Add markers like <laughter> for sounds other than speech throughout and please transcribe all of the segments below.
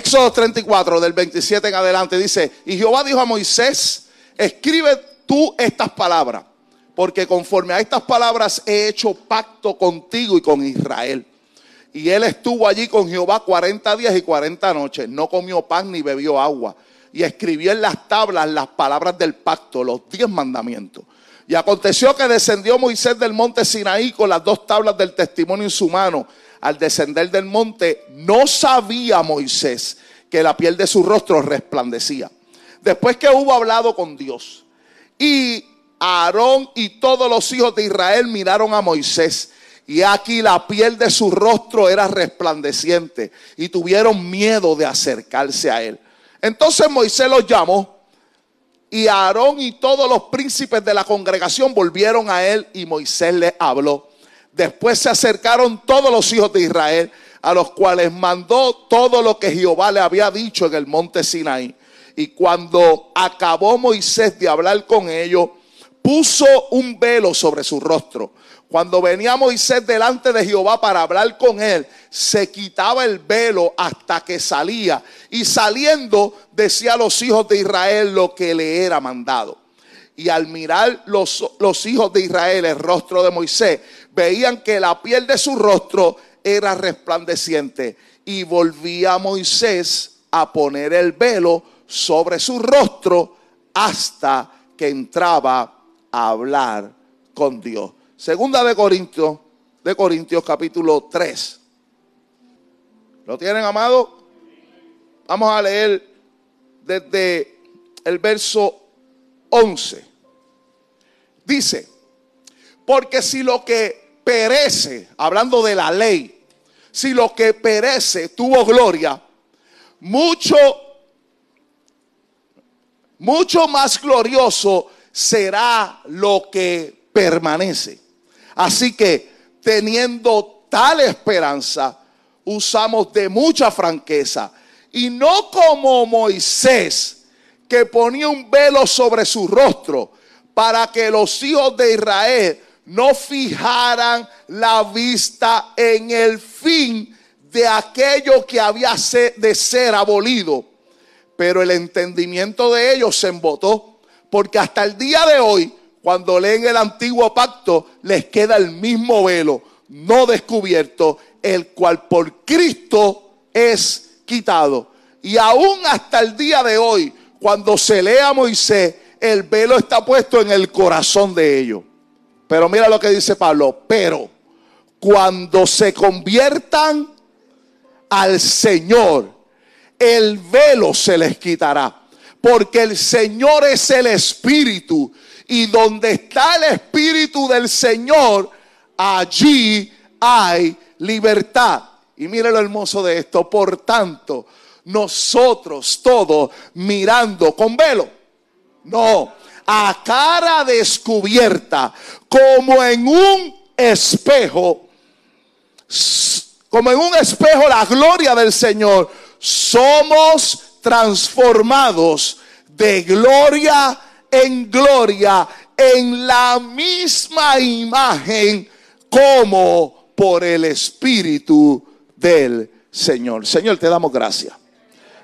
Éxodo 34, del 27 en adelante, dice, y Jehová dijo a Moisés, escribe tú estas palabras, porque conforme a estas palabras he hecho pacto contigo y con Israel. Y él estuvo allí con Jehová 40 días y 40 noches, no comió pan ni bebió agua. Y escribió en las tablas las palabras del pacto, los diez mandamientos. Y aconteció que descendió Moisés del monte Sinaí con las dos tablas del testimonio en su mano al descender del monte, no sabía Moisés que la piel de su rostro resplandecía. Después que hubo hablado con Dios y Aarón y todos los hijos de Israel miraron a Moisés y aquí la piel de su rostro era resplandeciente y tuvieron miedo de acercarse a él. Entonces Moisés los llamó y Aarón y todos los príncipes de la congregación volvieron a él y Moisés les habló. Después se acercaron todos los hijos de Israel, a los cuales mandó todo lo que Jehová le había dicho en el monte Sinaí. Y cuando acabó Moisés de hablar con ellos, puso un velo sobre su rostro. Cuando venía Moisés delante de Jehová para hablar con él, se quitaba el velo hasta que salía. Y saliendo decía a los hijos de Israel lo que le era mandado. Y al mirar los, los hijos de Israel el rostro de Moisés, veían que la piel de su rostro era resplandeciente. Y volvía Moisés a poner el velo sobre su rostro hasta que entraba a hablar con Dios. Segunda de Corintios, de Corintios capítulo 3. ¿Lo tienen, amado? Vamos a leer desde el verso 11. Dice, porque si lo que perece, hablando de la ley, si lo que perece tuvo gloria, mucho, mucho más glorioso será lo que permanece. Así que teniendo tal esperanza, usamos de mucha franqueza y no como Moisés, que ponía un velo sobre su rostro para que los hijos de Israel no fijaran la vista en el fin de aquello que había de ser abolido. Pero el entendimiento de ellos se embotó, porque hasta el día de hoy, cuando leen el antiguo pacto, les queda el mismo velo, no descubierto, el cual por Cristo es quitado. Y aún hasta el día de hoy, cuando se lee a Moisés, el velo está puesto en el corazón de ellos. Pero mira lo que dice Pablo, pero cuando se conviertan al Señor, el velo se les quitará. Porque el Señor es el Espíritu. Y donde está el Espíritu del Señor, allí hay libertad. Y mire lo hermoso de esto. Por tanto, nosotros todos mirando con velo. No, a cara descubierta, como en un espejo, como en un espejo la gloria del Señor, somos transformados de gloria en gloria en la misma imagen como por el Espíritu del Señor. Señor, te damos gracias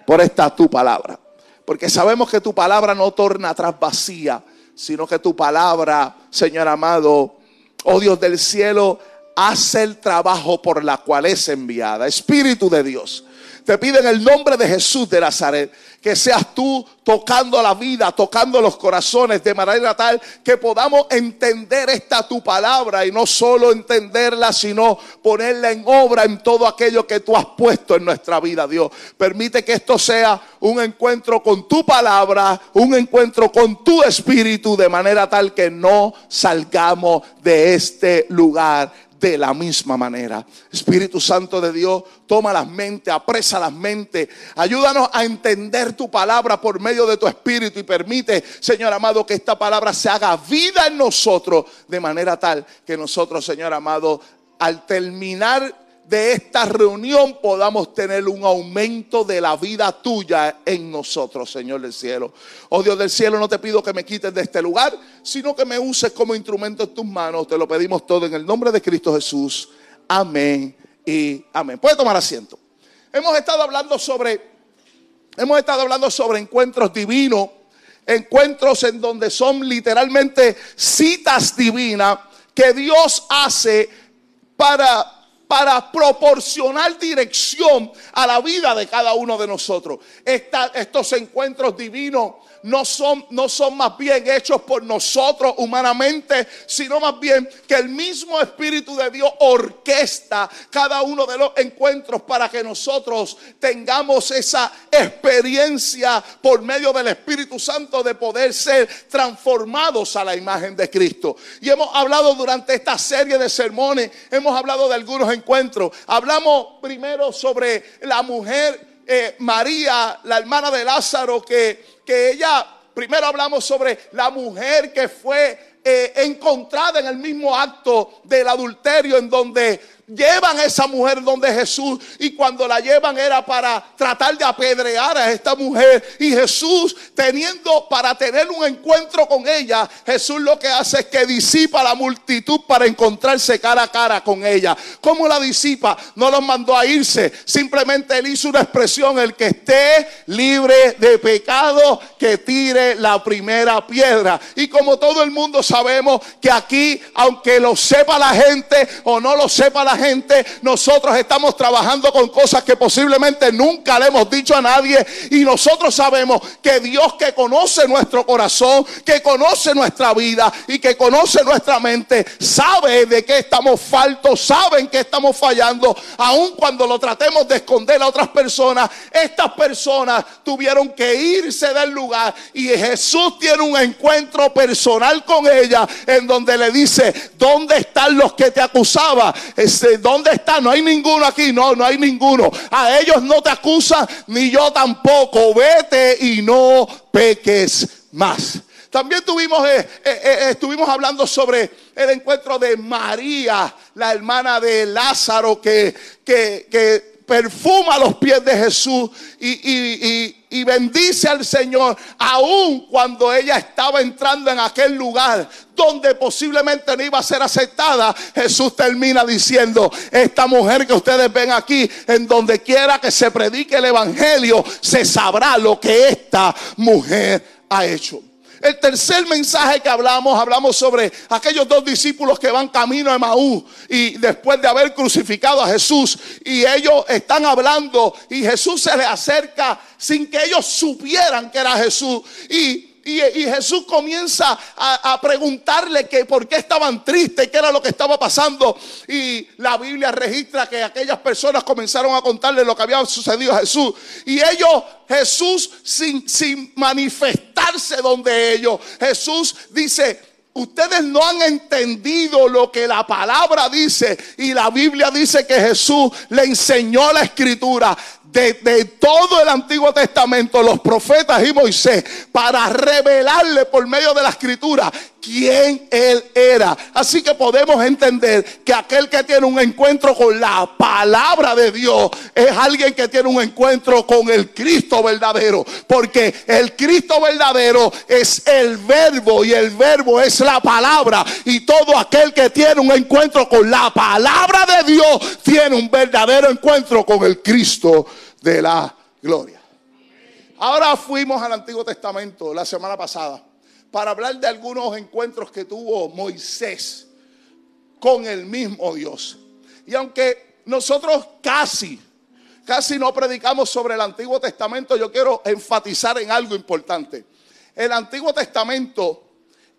por esta tu palabra. Porque sabemos que tu palabra no torna atrás vacía, sino que tu palabra, Señor amado, oh Dios del cielo, hace el trabajo por la cual es enviada. Espíritu de Dios, te pido en el nombre de Jesús de Nazaret que seas tú tocando la vida, tocando los corazones de manera tal que podamos entender esta tu palabra y no solo entenderla, sino ponerla en obra en todo aquello que tú has puesto en nuestra vida, Dios. Permite que esto sea un encuentro con tu palabra, un encuentro con tu espíritu, de manera tal que no salgamos de este lugar de la misma manera. Espíritu Santo de Dios, toma las mentes, apresa las mentes, ayúdanos a entender tu palabra por medio de tu espíritu y permite, Señor amado, que esta palabra se haga vida en nosotros de manera tal que nosotros, Señor amado, al terminar de esta reunión podamos tener un aumento de la vida tuya en nosotros, Señor del cielo. Oh Dios del cielo, no te pido que me quites de este lugar, sino que me uses como instrumento en tus manos. Te lo pedimos todo en el nombre de Cristo Jesús. Amén y amén. Puede tomar asiento. Hemos estado hablando sobre, hemos estado hablando sobre encuentros divinos, encuentros en donde son literalmente citas divinas que Dios hace para para proporcionar dirección a la vida de cada uno de nosotros. estos encuentros divinos no son, no son más bien hechos por nosotros humanamente, sino más bien que el mismo Espíritu de Dios orquesta cada uno de los encuentros para que nosotros tengamos esa experiencia por medio del Espíritu Santo de poder ser transformados a la imagen de Cristo. Y hemos hablado durante esta serie de sermones, hemos hablado de algunos encuentros. Hablamos primero sobre la mujer eh, María, la hermana de Lázaro, que que ella, primero hablamos sobre la mujer que fue eh, encontrada en el mismo acto del adulterio en donde llevan a esa mujer donde Jesús y cuando la llevan era para tratar de apedrear a esta mujer y Jesús teniendo para tener un encuentro con ella, Jesús lo que hace es que disipa la multitud para encontrarse cara a cara con ella. ¿Cómo la disipa? No los mandó a irse, simplemente él hizo una expresión, el que esté libre de pecado, que tire la primera piedra. Y como todo el mundo sabemos que aquí, aunque lo sepa la gente o no lo sepa la gente, nosotros estamos trabajando con cosas que posiblemente nunca le hemos dicho a nadie. Y nosotros sabemos que Dios que conoce nuestro corazón, que conoce nuestra vida y que conoce nuestra mente, sabe de qué estamos faltos, sabe en qué estamos fallando. Aun cuando lo tratemos de esconder a otras personas, estas personas tuvieron que irse del lugar. Y Jesús tiene un encuentro personal con ella en donde le dice, ¿dónde están los que te acusaban? ¿Dónde está? No hay ninguno aquí, no, no hay ninguno. A ellos no te acusan, ni yo tampoco. Vete y no peques más. También tuvimos, eh, eh, eh, estuvimos hablando sobre el encuentro de María, la hermana de Lázaro, que, que, que perfuma los pies de Jesús y, bendice al Señor, aun cuando ella estaba entrando en aquel lugar donde posiblemente no iba a ser aceptada, Jesús termina diciendo, esta mujer que ustedes ven aquí, en donde quiera que se predique el Evangelio, se sabrá lo que esta mujer ha hecho. El tercer mensaje que hablamos, hablamos sobre aquellos dos discípulos que van camino a Maú y después de haber crucificado a Jesús y ellos están hablando y Jesús se les acerca sin que ellos supieran que era Jesús y y, Jesús comienza a, preguntarle que por qué estaban tristes, qué era lo que estaba pasando. Y la Biblia registra que aquellas personas comenzaron a contarle lo que había sucedido a Jesús. Y ellos, Jesús, sin, sin manifestarse donde ellos, Jesús dice, Ustedes no han entendido lo que la palabra dice y la Biblia dice que Jesús le enseñó la escritura de, todo el Antiguo Testamento, los profetas y Moisés, para revelarle por medio de la escritura quién él era. Así que podemos entender que aquel que tiene un encuentro con la palabra de Dios es alguien que tiene un encuentro con el Cristo verdadero. Porque el Cristo verdadero es el verbo y el verbo es la palabra. Y todo aquel que tiene un encuentro con la palabra de Dios tiene un verdadero encuentro con el Cristo de la gloria. Ahora fuimos al Antiguo Testamento la semana pasada para hablar de algunos encuentros que tuvo Moisés con el mismo Dios. Y aunque nosotros casi, casi no predicamos sobre el Antiguo Testamento, yo quiero enfatizar en algo importante. El Antiguo Testamento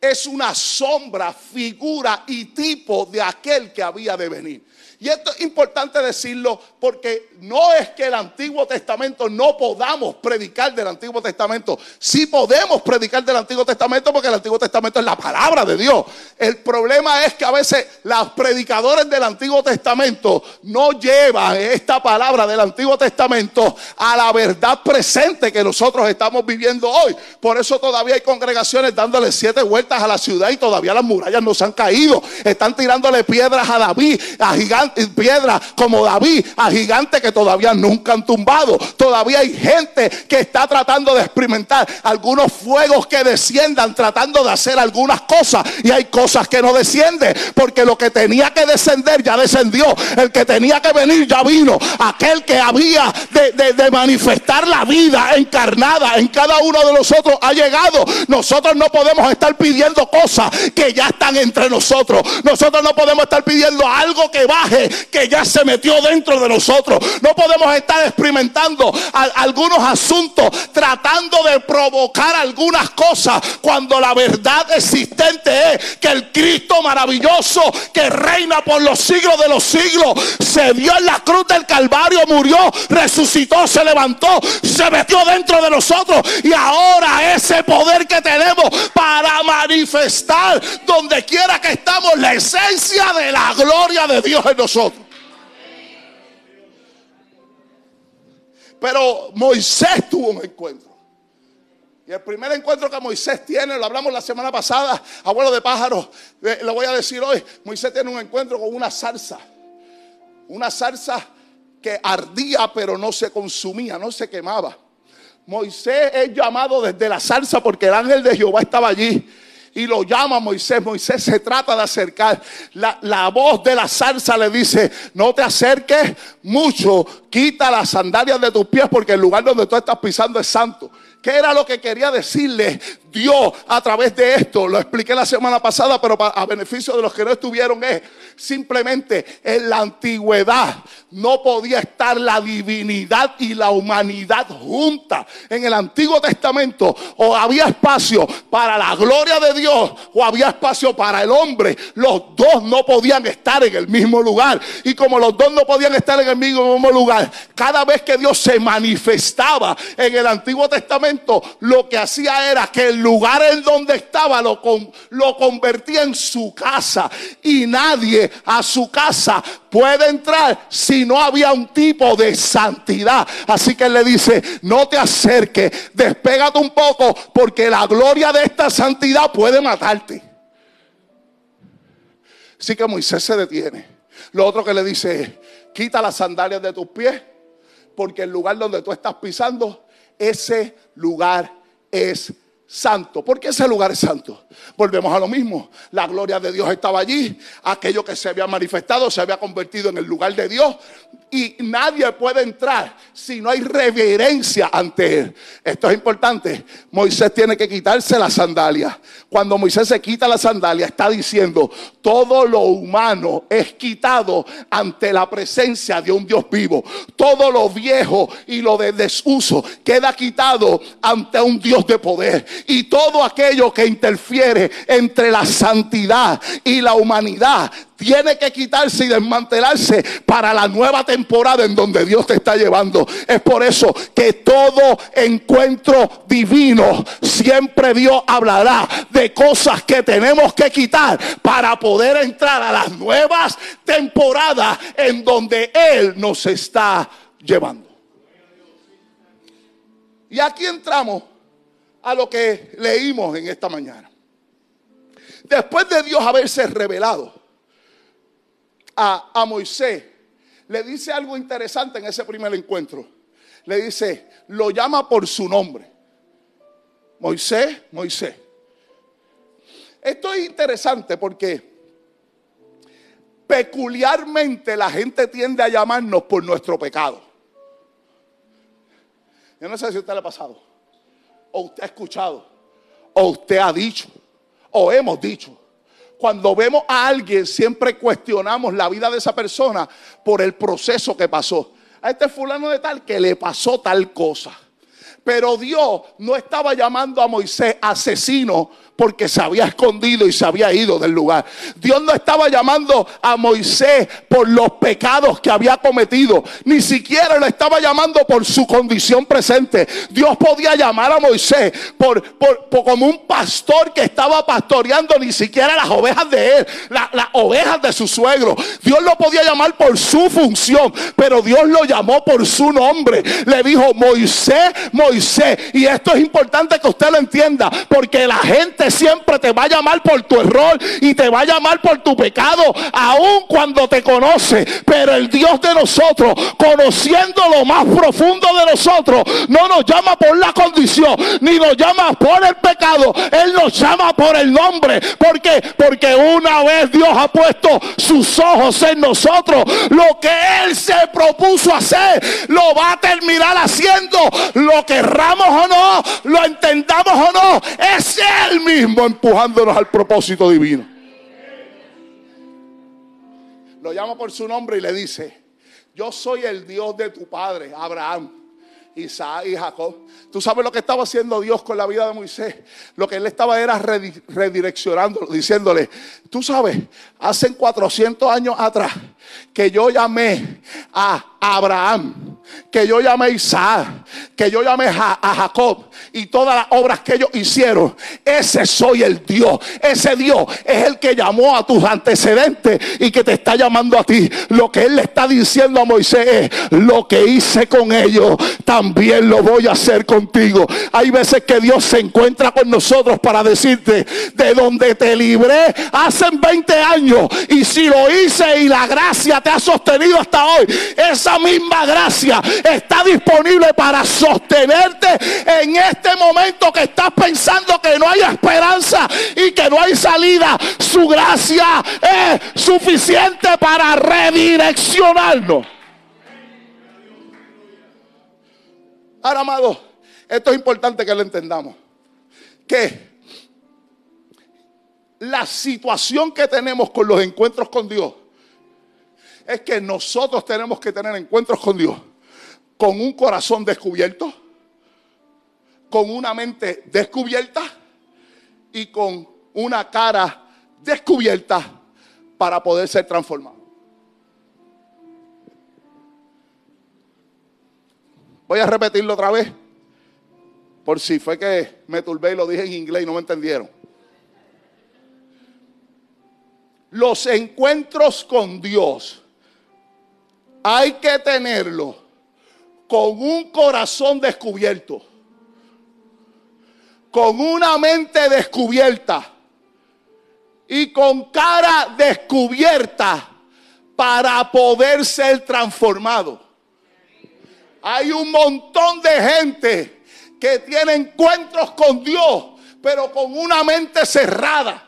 es una sombra, figura y tipo de aquel que había de venir. Y esto es importante decirlo porque no es que el Antiguo Testamento no podamos predicar del Antiguo Testamento. Sí podemos predicar del Antiguo Testamento porque el Antiguo Testamento es la palabra de Dios. El problema es que a veces los predicadores del Antiguo Testamento no llevan esta palabra del Antiguo Testamento a la verdad presente que nosotros estamos viviendo hoy. Por eso todavía hay congregaciones dándole siete vueltas a la ciudad y todavía las murallas no se han caído. Están tirándole piedras a David, a gigantes piedra como David, a gigantes que todavía nunca han tumbado. Todavía hay gente que está tratando de experimentar algunos fuegos que desciendan, tratando de hacer algunas cosas. Y hay cosas que no descienden, porque lo que tenía que descender ya descendió. El que tenía que venir ya vino. Aquel que había de manifestar la vida encarnada en cada uno de nosotros ha llegado. Nosotros no podemos estar pidiendo cosas que ya están entre nosotros. Nosotros no podemos estar pidiendo algo que baje que ya se metió dentro de nosotros. No podemos estar experimentando algunos asuntos tratando de provocar algunas cosas cuando la verdad existente es que el Cristo maravilloso que reina por los siglos de los siglos se dio en la cruz del Calvario, murió, resucitó, se levantó, se metió dentro de nosotros y ahora ese poder que tenemos para manifestar donde quiera que estamos la esencia de la gloria de Dios en nosotros. Pero Moisés tuvo un encuentro. Y el primer encuentro que Moisés tiene, lo hablamos la semana pasada, abuelo de pájaros, eh, lo voy a decir hoy, Moisés tiene un encuentro con una zarza. Una zarza que ardía pero no se consumía, no se quemaba. Moisés es llamado desde la zarza porque el ángel de Jehová estaba allí y lo llama Moisés. Moisés se trata de acercar. La, voz de la salsa le dice, no te acerques mucho, quita las sandalias de tus pies porque el lugar donde tú estás pisando es santo. ¿Qué era lo que quería decirle Dios a través de esto? Lo expliqué la semana pasada, pero a beneficio de los que no estuvieron es simplemente en la antigüedad no podía estar la divinidad y la humanidad juntas. En el Antiguo Testamento o había espacio para la gloria de Dios o había espacio para el hombre. Los dos no podían estar en el mismo lugar. Y como los dos no podían estar en el mismo lugar, cada vez que Dios se manifestaba en el Antiguo Testamento, lo que hacía era que el lugar en donde estaba lo, lo convertía en su casa. Y nadie a su casa puede entrar si no había un tipo de santidad. Así que él le dice, no te acerques, despégate un poco porque la gloria de esta santidad puede matarte. Así que Moisés se detiene. Lo otro que le dice es, quita las sandalias de tus pies porque el lugar donde tú estás pisando, ese lugar es santo. ¿Por qué ese lugar es santo? Volvemos a lo mismo. La gloria de Dios estaba allí. Aquello que se había manifestado se había convertido en el lugar de Dios. Y nadie puede entrar si no hay reverencia ante Él. Esto es importante. Moisés tiene que quitarse la sandalia. Cuando Moisés se quita la sandalia, está diciendo, todo lo humano es quitado ante la presencia de un Dios vivo. Todo lo viejo y lo de desuso queda quitado ante un Dios de poder y todo aquello que interfiere entre la santidad y la humanidad tiene que quitarse y desmantelarse para la nueva temporada en donde Dios te está llevando. Es por eso que todo encuentro divino siempre Dios hablará de cosas que tenemos que quitar para poder entrar a las nuevas temporadas en donde Él nos está llevando. Y aquí entramos a lo que leímos en esta mañana. Después de Dios haberse revelado a, a Moisés, le dice algo interesante en ese primer encuentro. Le dice, lo llama por su nombre. Moisés, Moisés. Esto es interesante porque peculiarmente la gente tiende a llamarnos por nuestro pecado. Yo no sé si a usted le ha pasado o usted ha escuchado, o usted ha dicho, o hemos dicho. Cuando vemos a alguien, siempre cuestionamos la vida de esa persona por el proceso que pasó. a este fulano de tal que le pasó tal cosa. Pero Dios no estaba llamando a Moisés asesino porque se había escondido y se había ido del lugar. Dios no estaba llamando a Moisés por los pecados que había cometido, ni siquiera lo estaba llamando por su condición presente. Dios podía llamar a Moisés por, como un pastor que estaba pastoreando ni siquiera las ovejas de él, las ovejas de su suegro. Dios lo podía llamar por su función, pero Dios lo llamó por su nombre. Le dijo Moisés, Moisés. Y esto es importante que usted lo entienda, porque la gente siempre te va a llamar por tu error y te va a llamar por tu pecado, aun cuando te conoce. Pero el Dios de nosotros, conociendo lo más profundo de nosotros, no nos llama por la condición, ni nos llama por el pecado. Él nos llama por el nombre. ¿Por qué? Porque una vez Dios ha puesto sus ojos en nosotros, lo que Él se propuso hacer, lo va a terminar haciendo. Lo querramos o no, lo entendamos o no, es Él mismo empujándonos al propósito divino. Lo llama por su nombre y le dice, yo soy el Dios de tu padre, Abraham. Isaac y Jacob. Tú sabes lo que estaba haciendo Dios con la vida de Moisés. Lo que él estaba era redireccionando, diciéndole, tú sabes, hace 400 años atrás que yo llamé a Abraham, que yo llamé a Isaac, que yo llamé a, Jacob y todas las obras que ellos hicieron. Ese soy el Dios. Ese Dios es el que llamó a tus antecedentes y que te está llamando a ti. Lo que él le está diciendo a Moisés es, lo que hice con ellos, también lo voy a hacer contigo. Hay veces que Dios se encuentra con nosotros para decirte, de donde te libré hace 20 años y si lo hice y la gracia te ha sostenido hasta hoy, esa misma gracia está disponible para sostenerte en este momento que estás pensando que no hay esperanza y que no hay salida. Su gracia es suficiente para redireccionarnos. Ahora, amado, esto es importante que lo entendamos. Que la situación que tenemos con los encuentros con Dios es que nosotros tenemos que tener encuentros con Dios con un corazón descubierto, con una mente descubierta y con una cara descubierta para poder ser transformado. Voy a repetirlo otra vez, por si fue que me turbé y lo dije en inglés y no me entendieron. Los encuentros con Dios hay que tenerlo con un corazón descubierto, con una mente descubierta y con cara descubierta para poder ser transformado. Hay un montón de gente que tiene encuentros con Dios, pero con una mente cerrada.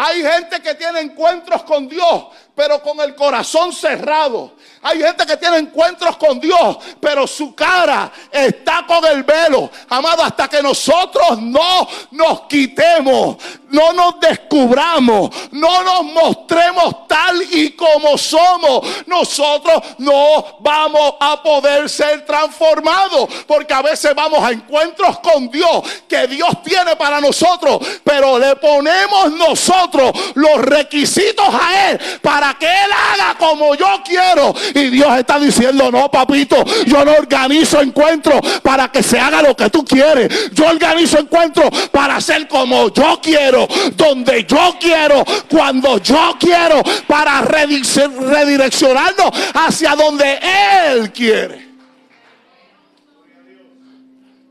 Hay gente que tiene encuentros con Dios, pero con el corazón cerrado. Hay gente que tiene encuentros con Dios, pero su cara está con el velo. Amado, hasta que nosotros no nos quitemos, no nos descubramos, no nos mostremos tal y como somos, nosotros no vamos a poder ser transformados. Porque a veces vamos a encuentros con Dios que Dios tiene para nosotros, pero le ponemos nosotros los requisitos a Él para que Él haga como yo quiero. Y Dios está diciendo, no, papito, yo no organizo encuentros para que se haga lo que tú quieres. Yo organizo encuentros para hacer como yo quiero, donde yo quiero, cuando yo quiero, para redireccionarnos hacia donde Él quiere.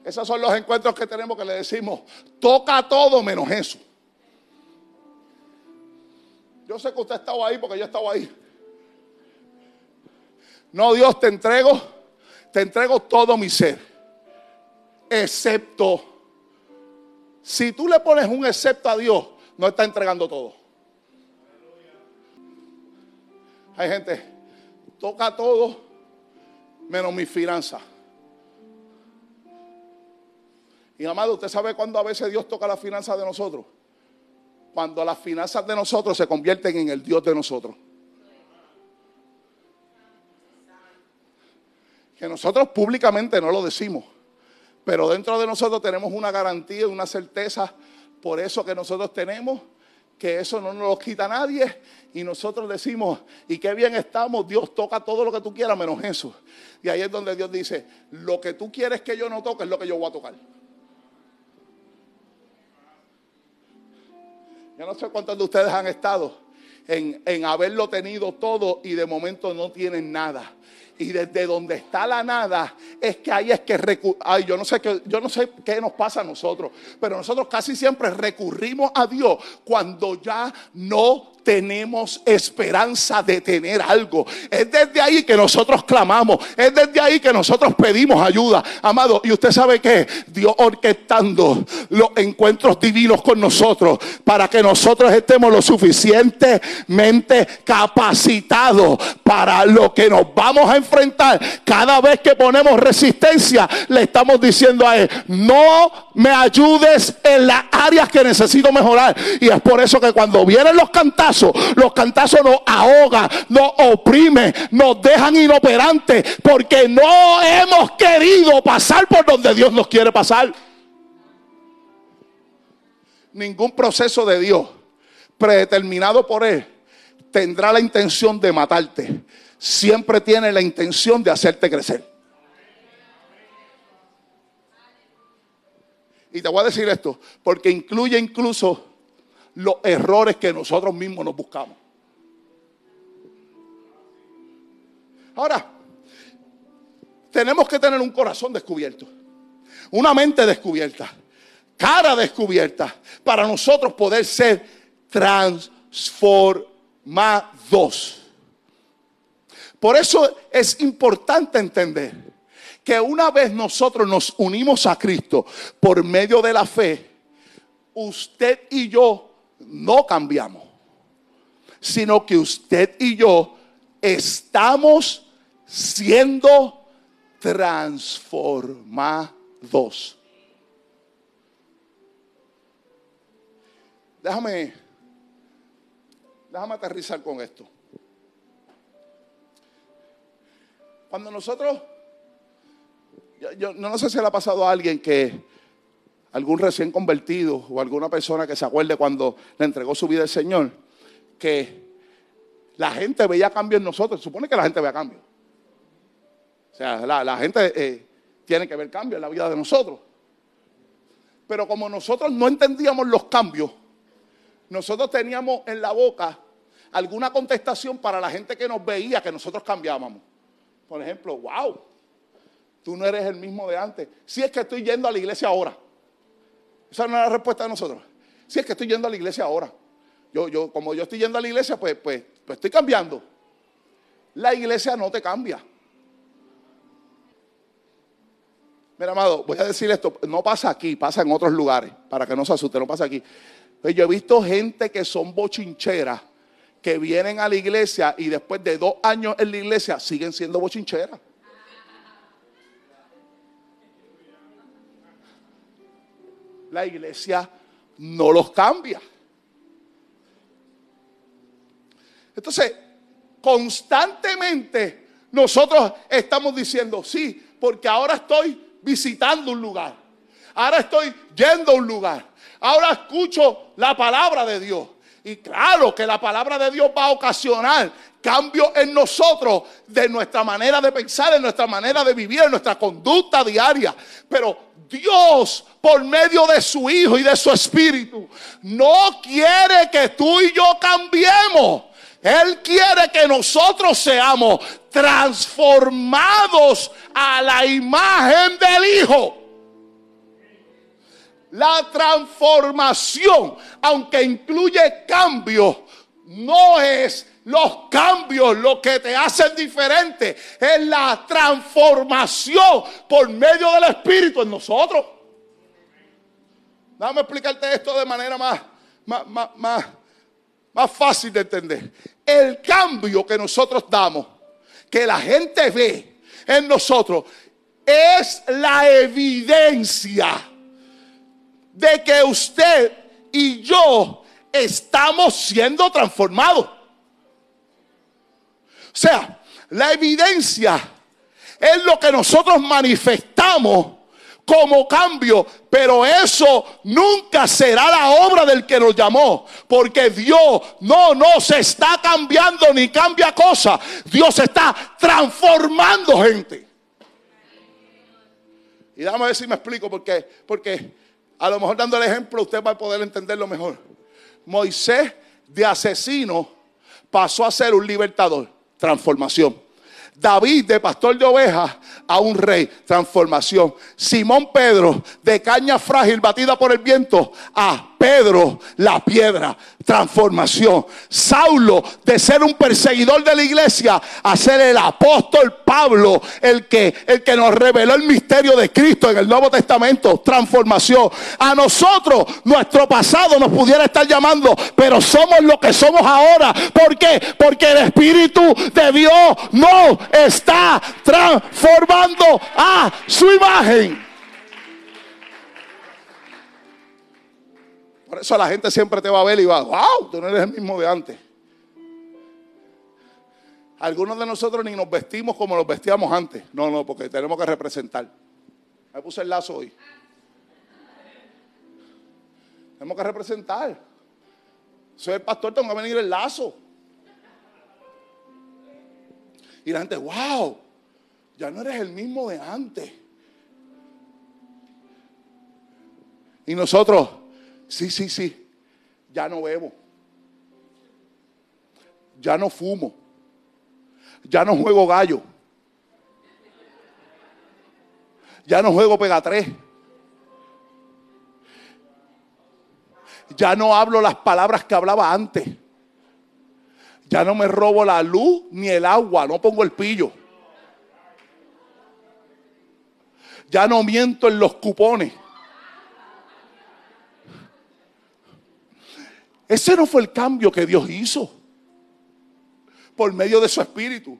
Esos son los encuentros que tenemos que le decimos, toca todo menos eso. Yo sé que usted estaba ahí porque yo estaba ahí. No, Dios, te entrego, te entrego todo mi ser. Excepto, si tú le pones un excepto a Dios, no está entregando todo. Hay gente, toca todo menos mi finanza. Y amado, ¿usted sabe cuándo a veces Dios toca la finanza de nosotros? Cuando las finanzas de nosotros se convierten en el Dios de nosotros. que nosotros públicamente no lo decimos, pero dentro de nosotros tenemos una garantía, una certeza por eso que nosotros tenemos, que eso no nos lo quita nadie y nosotros decimos, y qué bien estamos, Dios toca todo lo que tú quieras menos eso. Y ahí es donde Dios dice, lo que tú quieres que yo no toque es lo que yo voy a tocar. Yo no sé cuántos de ustedes han estado en, en haberlo tenido todo y de momento no tienen nada. Y desde donde está la nada es que ahí es que ay, yo no sé qué yo no sé qué nos pasa a nosotros, pero nosotros casi siempre recurrimos a Dios cuando ya no tenemos esperanza de tener algo. Es desde ahí que nosotros clamamos, es desde ahí que nosotros pedimos ayuda, amado. Y usted sabe que Dios orquestando los encuentros divinos con nosotros para que nosotros estemos lo suficientemente capacitados para lo que nos vamos a enfrentar. Cada vez que ponemos resistencia, le estamos diciendo a Él, no me ayudes en las áreas que necesito mejorar. Y es por eso que cuando vienen los cantazos, los cantazos nos ahogan, nos oprimen, nos dejan inoperantes porque no hemos querido pasar por donde Dios nos quiere pasar. Ningún proceso de Dios predeterminado por Él tendrá la intención de matarte. Siempre tiene la intención de hacerte crecer. Y te voy a decir esto, porque incluye incluso los errores que nosotros mismos nos buscamos. Ahora, tenemos que tener un corazón descubierto, una mente descubierta, cara descubierta, para nosotros poder ser transformados. Por eso es importante entender que una vez nosotros nos unimos a Cristo por medio de la fe, usted y yo no cambiamos, sino que usted y yo estamos siendo transformados. Déjame, déjame aterrizar con esto. Cuando nosotros, yo, no sé si le ha pasado a alguien que algún recién convertido o alguna persona que se acuerde cuando le entregó su vida al Señor, que la gente veía cambio en nosotros. Supone que la gente vea cambio. O sea, la, gente eh, tiene que ver cambio en la vida de nosotros. Pero como nosotros no entendíamos los cambios, nosotros teníamos en la boca alguna contestación para la gente que nos veía que nosotros cambiábamos. Por ejemplo, wow, tú no eres el mismo de antes. Si es que estoy yendo a la iglesia ahora. Esa no es la respuesta de nosotros. Si es que estoy yendo a la iglesia ahora. Yo, yo, como yo estoy yendo a la iglesia, pues, pues, pues estoy cambiando. La iglesia no te cambia. Mira, amado, voy a decir esto, no pasa aquí, pasa en otros lugares, para que no se asuste, no pasa aquí. Pues yo he visto gente que son bochincheras, que vienen a la iglesia y después de dos años en la iglesia siguen siendo bochincheras. La iglesia no los cambia. Entonces, constantemente nosotros estamos diciendo, sí, porque ahora estoy visitando un lugar, ahora estoy yendo a un lugar, ahora escucho la palabra de Dios. Y claro que la palabra de Dios va a ocasionar cambio en nosotros, de nuestra manera de pensar, en nuestra manera de vivir, en nuestra conducta diaria. Pero Dios, por medio de su Hijo y de su Espíritu, no quiere que tú y yo cambiemos. Él quiere que nosotros seamos transformados a la imagen del Hijo. La transformación, aunque incluye cambio, no es los cambios, lo que te hacen diferente, es la transformación por medio del Espíritu en nosotros. Déjame explicarte esto de manera más, más, más, más fácil de entender. El cambio que nosotros damos, que la gente ve en nosotros, es la evidencia de que usted y yo estamos siendo transformados. Sea, la evidencia es lo que nosotros manifestamos como cambio, pero eso nunca será la obra del que nos llamó, porque Dios no nos está cambiando ni cambia cosas, Dios está transformando gente. Y déjame ver si me explico, porque, porque a lo mejor dando el ejemplo usted va a poder entenderlo mejor. Moisés de asesino pasó a ser un libertador, transformación. David de pastor de ovejas a un rey, transformación. Simón Pedro de caña frágil batida por el viento a Pedro la piedra, transformación. Saulo de ser un perseguidor de la iglesia a ser el apóstol Pablo, el que, el que nos reveló el misterio de Cristo en el Nuevo Testamento, transformación. A nosotros nuestro pasado nos pudiera estar llamando, pero somos lo que somos ahora. ¿Por qué? Porque el Espíritu de Dios no está transformando a su imagen. Por eso la gente siempre te va a ver y va, wow, tú no eres el mismo de antes. Algunos de nosotros ni nos vestimos como nos vestíamos antes. No, no, porque tenemos que representar. Me puse el lazo hoy. Tenemos que representar. Soy el pastor, tengo que venir el lazo. Y la gente, wow, ya no eres el mismo de antes. Y nosotros, sí, sí, sí, ya no bebo. Ya no fumo. Ya no juego gallo. Ya no juego pega tres. Ya no hablo las palabras que hablaba antes. Ya no me robo la luz ni el agua, no pongo el pillo. Ya no miento en los cupones. Ese no fue el cambio que Dios hizo por medio de su espíritu.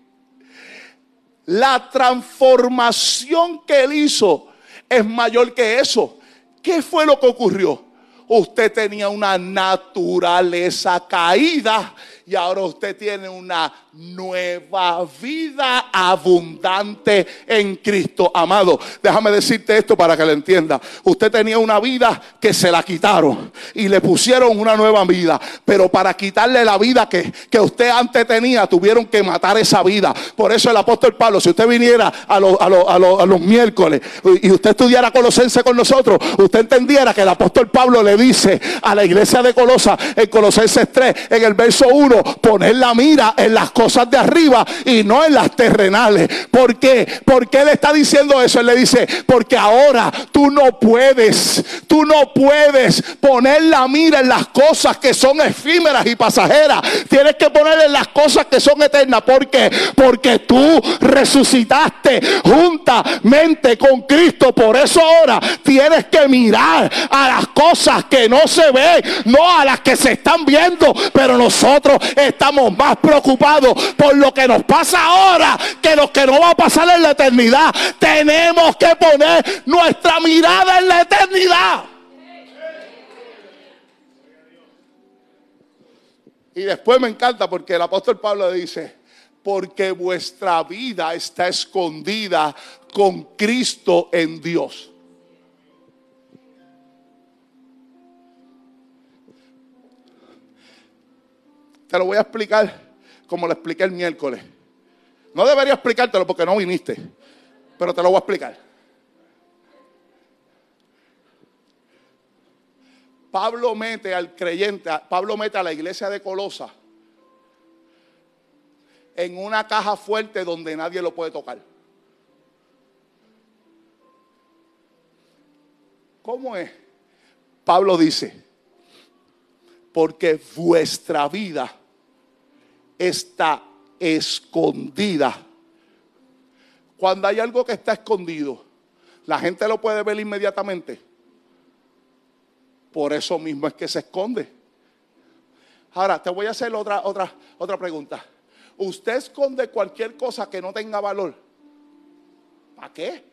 La transformación que él hizo es mayor que eso. ¿Qué fue lo que ocurrió? Usted tenía una naturaleza caída y ahora usted tiene una nueva vida abundante en Cristo. Amado, déjame decirte esto para que lo entienda. Usted tenía una vida que se la quitaron y le pusieron una nueva vida, pero para quitarle la vida que, que usted antes tenía, tuvieron que matar esa vida. Por eso el apóstol Pablo, si usted viniera a, los, a, los, a, los, a los miércoles y usted estudiara Colosense con nosotros, usted entendiera que el apóstol Pablo le dice a la iglesia de Colosa en Colosenses 3, en el verso 1, poner la mira en las cosas de arriba y no en las terrenales. ¿Por qué? Porque él está diciendo eso. Él le dice, porque ahora tú no puedes, tú no puedes poner la mira en las cosas que son efímeras y pasajeras. Tienes que poner en las cosas que son eternas. ¿Por qué? Porque tú resucitaste juntamente con Cristo. Por eso ahora tienes que mirar a las cosas que no se ven, no a las que se están viendo. Pero nosotros estamos más preocupados por lo que nos pasa ahora que lo que nos va a pasar en la eternidad. Tenemos que poner nuestra mirada en la eternidad. Y después me encanta porque el apóstol Pablo dice, porque vuestra vida está escondida con Cristo en Dios. Lo voy a explicar como lo expliqué el miércoles. No debería explicártelo porque no viniste, pero te lo voy a explicar. Pablo mete al creyente, Pablo mete a la iglesia de Colosa en una caja fuerte donde nadie lo puede tocar. ¿Cómo es? Pablo dice, porque vuestra vida está escondida. Cuando hay algo que está escondido, la gente lo puede ver inmediatamente. Por eso mismo es que se esconde. Ahora, te voy a hacer otra, otra, otra pregunta. ¿Usted esconde cualquier cosa que no tenga valor? ¿Para qué?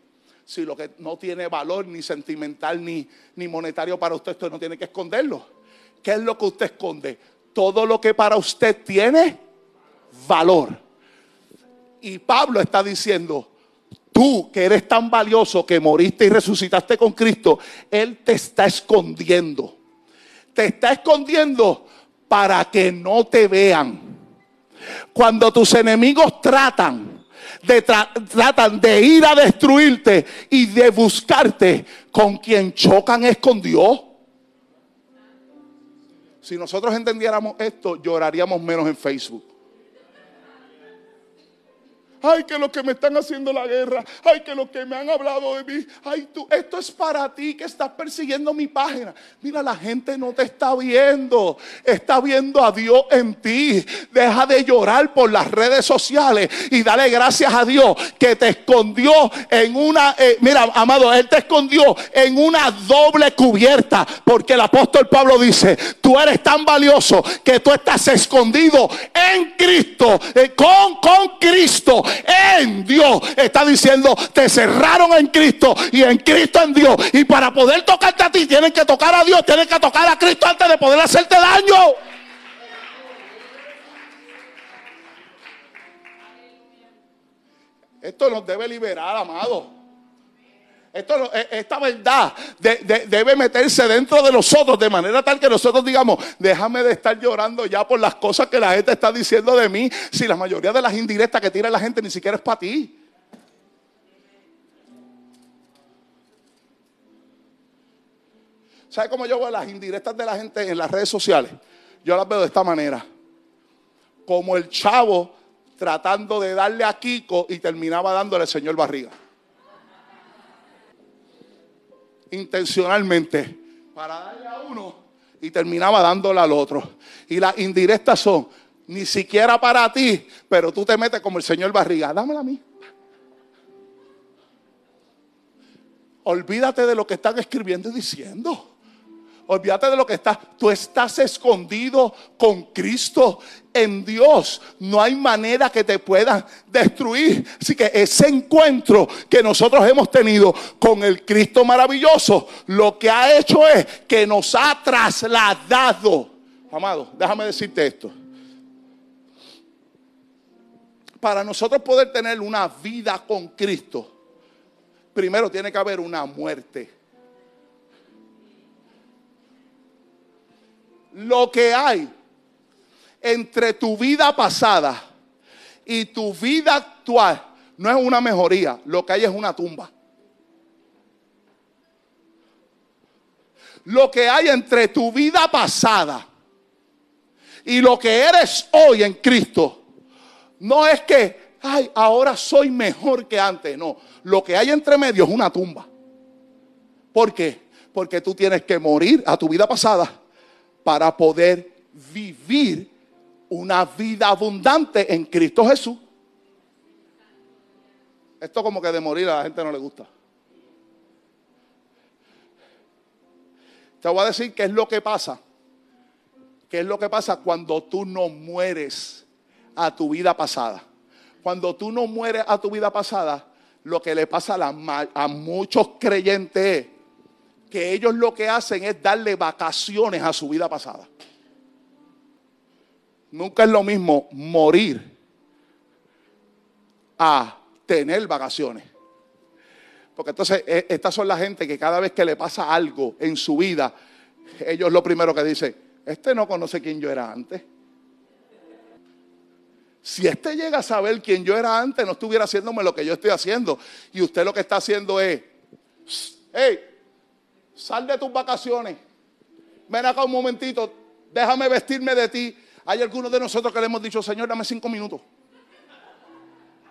Si lo que no tiene valor ni sentimental ni, ni monetario para usted, usted no tiene que esconderlo. ¿Qué es lo que usted esconde? Todo lo que para usted tiene valor. Y Pablo está diciendo, tú que eres tan valioso que moriste y resucitaste con Cristo, Él te está escondiendo. Te está escondiendo para que no te vean. Cuando tus enemigos tratan de, tratan de ir a destruirte y de buscarte, con quien chocan es con Dios. Si nosotros entendiéramos esto, lloraríamos menos en Facebook. Ay, que los que me están haciendo la guerra. Ay, que los que me han hablado de mí. Ay, tú, esto es para ti que estás persiguiendo mi página. Mira, la gente no te está viendo. Está viendo a Dios en ti. Deja de llorar por las redes sociales y dale gracias a Dios que te escondió en una, eh, mira, amado, Él te escondió en una doble cubierta. Porque el apóstol Pablo dice, tú eres tan valioso que tú estás escondido en Cristo, eh, con, con Cristo en Dios. Está diciendo, te cerraron en Cristo y en Cristo en Dios. Y para poder tocarte a ti, tienen que tocar a Dios, tienen que tocar a Cristo antes de poder hacerte daño. Esto nos debe liberar, amado. E, esta verdad debe meterse dentro de nosotros de manera tal que nosotros digamos, déjame de estar llorando ya por las cosas que la gente está diciendo de mí, si la mayoría de las indirectas que tira la gente ni siquiera es para ti. ¿Sabe cómo yo veo las indirectas de la gente en las redes sociales? Yo las veo de esta manera. Como el chavo tratando de darle a Kiko y terminaba dándole al señor Barriga intencionalmente para darle a uno y terminaba dándole al otro. Y las indirectas son, ni siquiera para ti, pero tú te metes como el señor Barriga, dámela a mí. Olvídate de lo que están escribiendo y diciendo. Olvídate de lo que estás. Tú estás escondido con Cristo en Dios. No hay manera que te puedan destruir. Así que ese encuentro que nosotros hemos tenido con el Cristo maravilloso, lo que ha hecho es que nos ha trasladado. Amado, déjame decirte esto. Para nosotros poder tener una vida con Cristo, primero tiene que haber una muerte. Lo que hay entre tu vida pasada y tu vida actual no es una mejoría, lo que hay es una tumba. Lo que hay entre tu vida pasada y lo que eres hoy en Cristo no es que, ay, ahora soy mejor que antes. No, lo que hay entre medio es una tumba. ¿Por qué? Porque tú tienes que morir a tu vida pasada para poder vivir una vida abundante en Cristo Jesús. Esto como que de morir a la gente no le gusta. Te voy a decir qué es lo que pasa. ¿Qué es lo que pasa cuando tú no mueres a tu vida pasada? Cuando tú no mueres a tu vida pasada, lo que le pasa a, a muchos creyentes es que ellos lo que hacen es darle vacaciones a su vida pasada. Nunca es lo mismo morir a tener vacaciones. Porque entonces e, estas son la gente que cada vez que le pasa algo en su vida, ellos lo primero que dicen, este no conoce quién yo era antes. Si este llega a saber quién yo era antes, no estuviera haciéndome lo que yo estoy haciendo. Y usted lo que está haciendo es, hey, Sal de tus vacaciones. Ven acá un momentito. Déjame vestirme de ti. Hay algunos de nosotros que le hemos dicho, Señor, dame cinco minutos.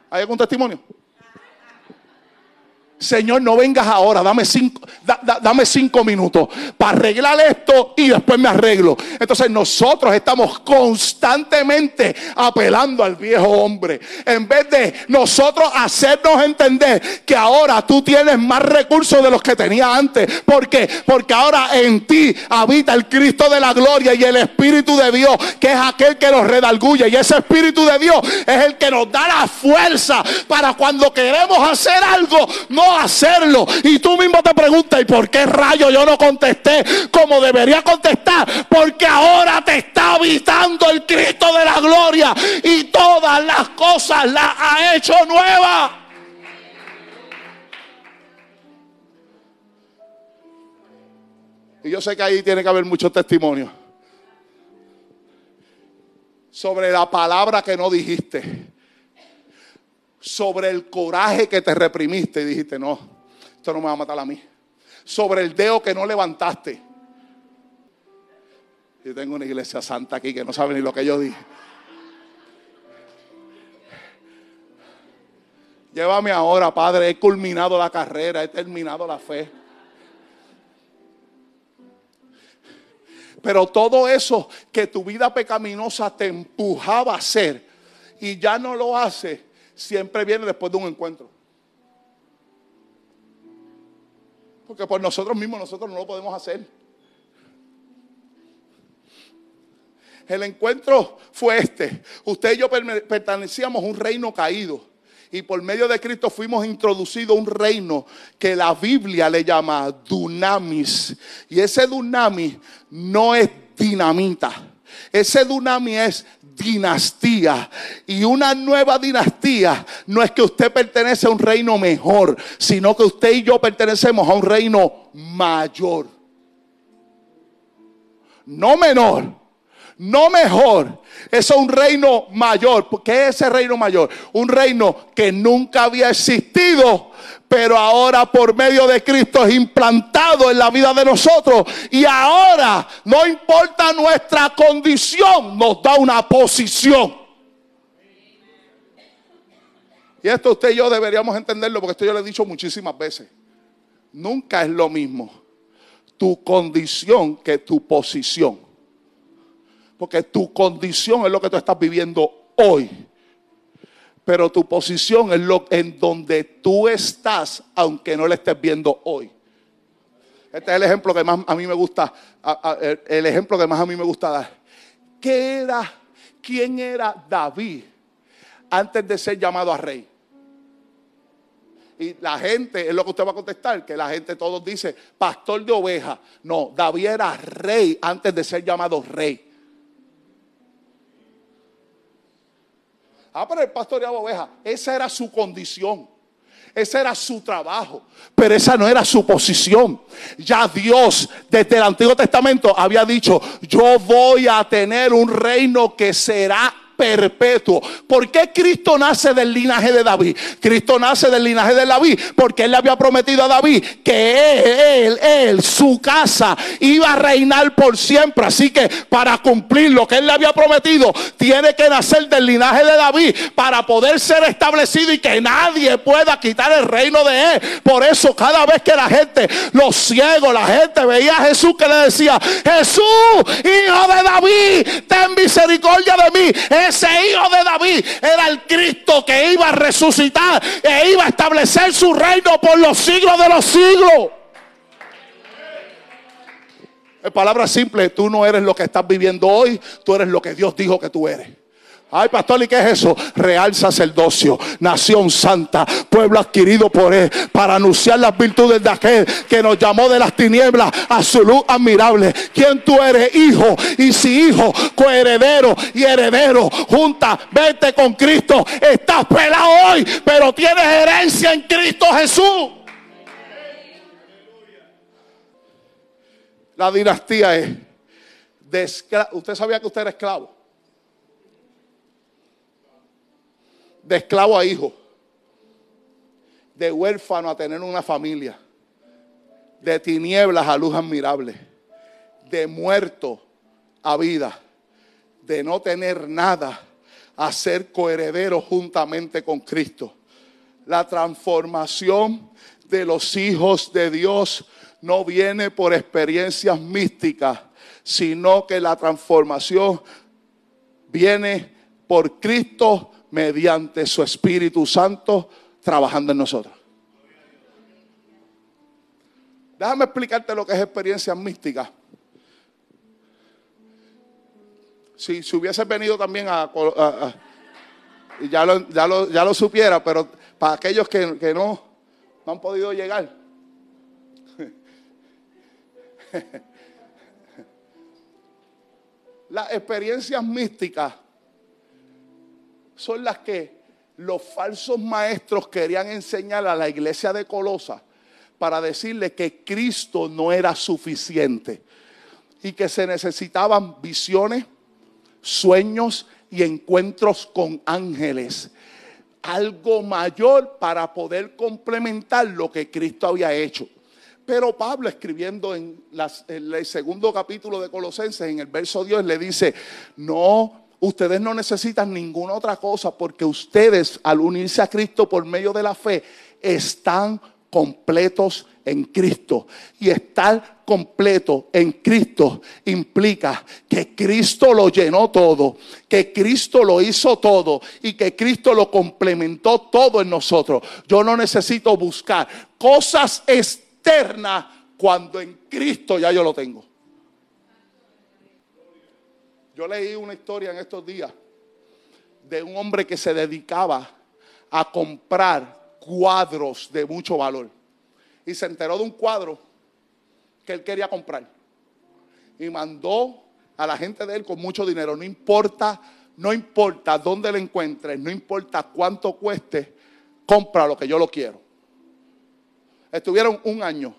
¿Hay algún testimonio? Señor, no vengas ahora, dame cinco, dame cinco minutos para arreglar esto y después me arreglo. Entonces nosotros estamos constantemente apelando al viejo hombre. En vez de nosotros hacernos entender que ahora tú tienes más recursos de los que tenía antes. ¿Por qué? Porque ahora en ti habita el Cristo de la gloria y el Espíritu de Dios, que es aquel que nos redalguye. Y ese Espíritu de Dios es el que nos da la fuerza para cuando queremos hacer algo, hacerlo. Y tú mismo te preguntas, ¿y por qué rayo yo no contesté como debería contestar? Porque ahora te está habitando el Cristo de la gloria y todas las cosas las ha hecho nuevas. Y yo sé que ahí tiene que haber muchos testimonios sobre la palabra que no dijiste sobre el coraje que te reprimiste y dijiste, no, esto no me va a matar a mí. Sobre el dedo que no levantaste. Yo tengo una iglesia santa aquí que no sabe ni lo que yo dije. Llévame ahora, Padre. He culminado la carrera, he terminado la fe. Pero todo eso que tu vida pecaminosa te empujaba a hacer y ya no lo hace, siempre viene después de un encuentro. Porque por nosotros mismos nosotros no lo podemos hacer. El encuentro fue este. Usted y yo pertenecíamos a un reino caído y por medio de Cristo fuimos introducidos a un reino que la Biblia le llama dunamis. Y ese dunamis no es dinamita. Ese dunamis es dinastía. Y una nueva dinastía no es que usted pertenece a un reino mejor, sino que usted y yo pertenecemos a un reino mayor. No menor no mejor. Es un reino mayor. ¿Qué es ese reino mayor? Un reino que nunca había existido, pero ahora por medio de Cristo es implantado en la vida de nosotros. Y ahora, no importa nuestra condición, nos da una posición. Y esto usted y yo deberíamos entenderlo porque esto yo lo he dicho muchísimas veces. Nunca es lo mismo tu condición que tu posición. Porque tu condición es lo que tú estás viviendo hoy. Pero tu posición es lo en donde tú estás, aunque no lo estés viendo hoy. Este es el ejemplo que más a mí me gusta, el ejemplo que más a mí me gusta dar. ¿Qué era, quién era David antes de ser llamado a rey? Y la gente, es lo que usted va a contestar, que la gente todos dice, pastor de ovejas. No, David era rey antes de ser llamado rey. Ah, pero el pastoreaba ovejas. Esa era su condición. Ese era su trabajo, pero esa no era su posición. Ya Dios desde el Antiguo Testamento había dicho, yo voy a tener un reino que será perpetuo. ¿Por qué Cristo nace del linaje de David? Cristo nace del linaje de David porque él le había prometido a David que él, él, su casa iba a reinar por siempre. Así que para cumplir lo que él le había prometido, tiene que nacer del linaje de David para poder ser establecido y que nadie pueda quitar el reino de él. Por eso cada vez que la gente, los ciegos, la gente veía a Jesús que le decía, Jesús, hijo de David, ten misericordia de mí ese hijo de David era el Cristo que iba a resucitar e iba a establecer su reino por los siglos de los siglos. En palabras simples, tú no eres lo que estás viviendo hoy, tú eres lo que Dios dijo que tú eres. Ay, pastor, ¿y qué es eso? Real sacerdocio, nación santa, pueblo adquirido por él, para anunciar las virtudes de aquel que nos llamó de las tinieblas a su luz admirable. ¿Quién tú eres? Hijo, y si hijo, coheredero y heredero, junta, vete con Cristo. Estás pelado hoy, pero tienes herencia en Cristo Jesús. La dinastía es ¿Usted sabía que usted era esclavo? De esclavo a hijo, de huérfano a tener una familia, de tinieblas a luz admirable, de muerto a vida, de no tener nada a ser coheredero juntamente con Cristo. La transformación de los hijos de Dios no viene por experiencias místicas, sino que la transformación viene por Cristo mediante su Espíritu Santo trabajando en nosotros. Déjame explicarte lo que es experiencia mística. Si, si hubiese venido también a, ya, lo, ya, lo, supiera, pero para aquellos que, que no, no han podido llegar. <laughs> Las experiencias místicas son las que los falsos maestros querían enseñar a la iglesia de Colosa para decirle que Cristo no era suficiente y que se necesitaban visiones, sueños y encuentros con ángeles. Algo mayor para poder complementar lo que Cristo había hecho. Pero Pablo escribiendo en, en, el segundo capítulo de Colosenses, en el verso Dios, le dice, no, ustedes no necesitan ninguna otra cosa porque ustedes al unirse a Cristo por medio de la fe están completos en Cristo. Y estar completo en Cristo implica que Cristo lo llenó todo, que Cristo lo hizo todo y que Cristo lo complementó todo en nosotros. Yo no necesito buscar cosas externas cuando en Cristo ya yo lo tengo. Yo leí una historia en estos días de un hombre que se dedicaba a comprar cuadros de mucho valor. Y se enteró de un cuadro que él quería comprar. Y mandó a la gente de él con mucho dinero. No importa, no importa dónde lo encuentres, no importa cuánto cueste, compra lo que yo lo quiero. Estuvieron un año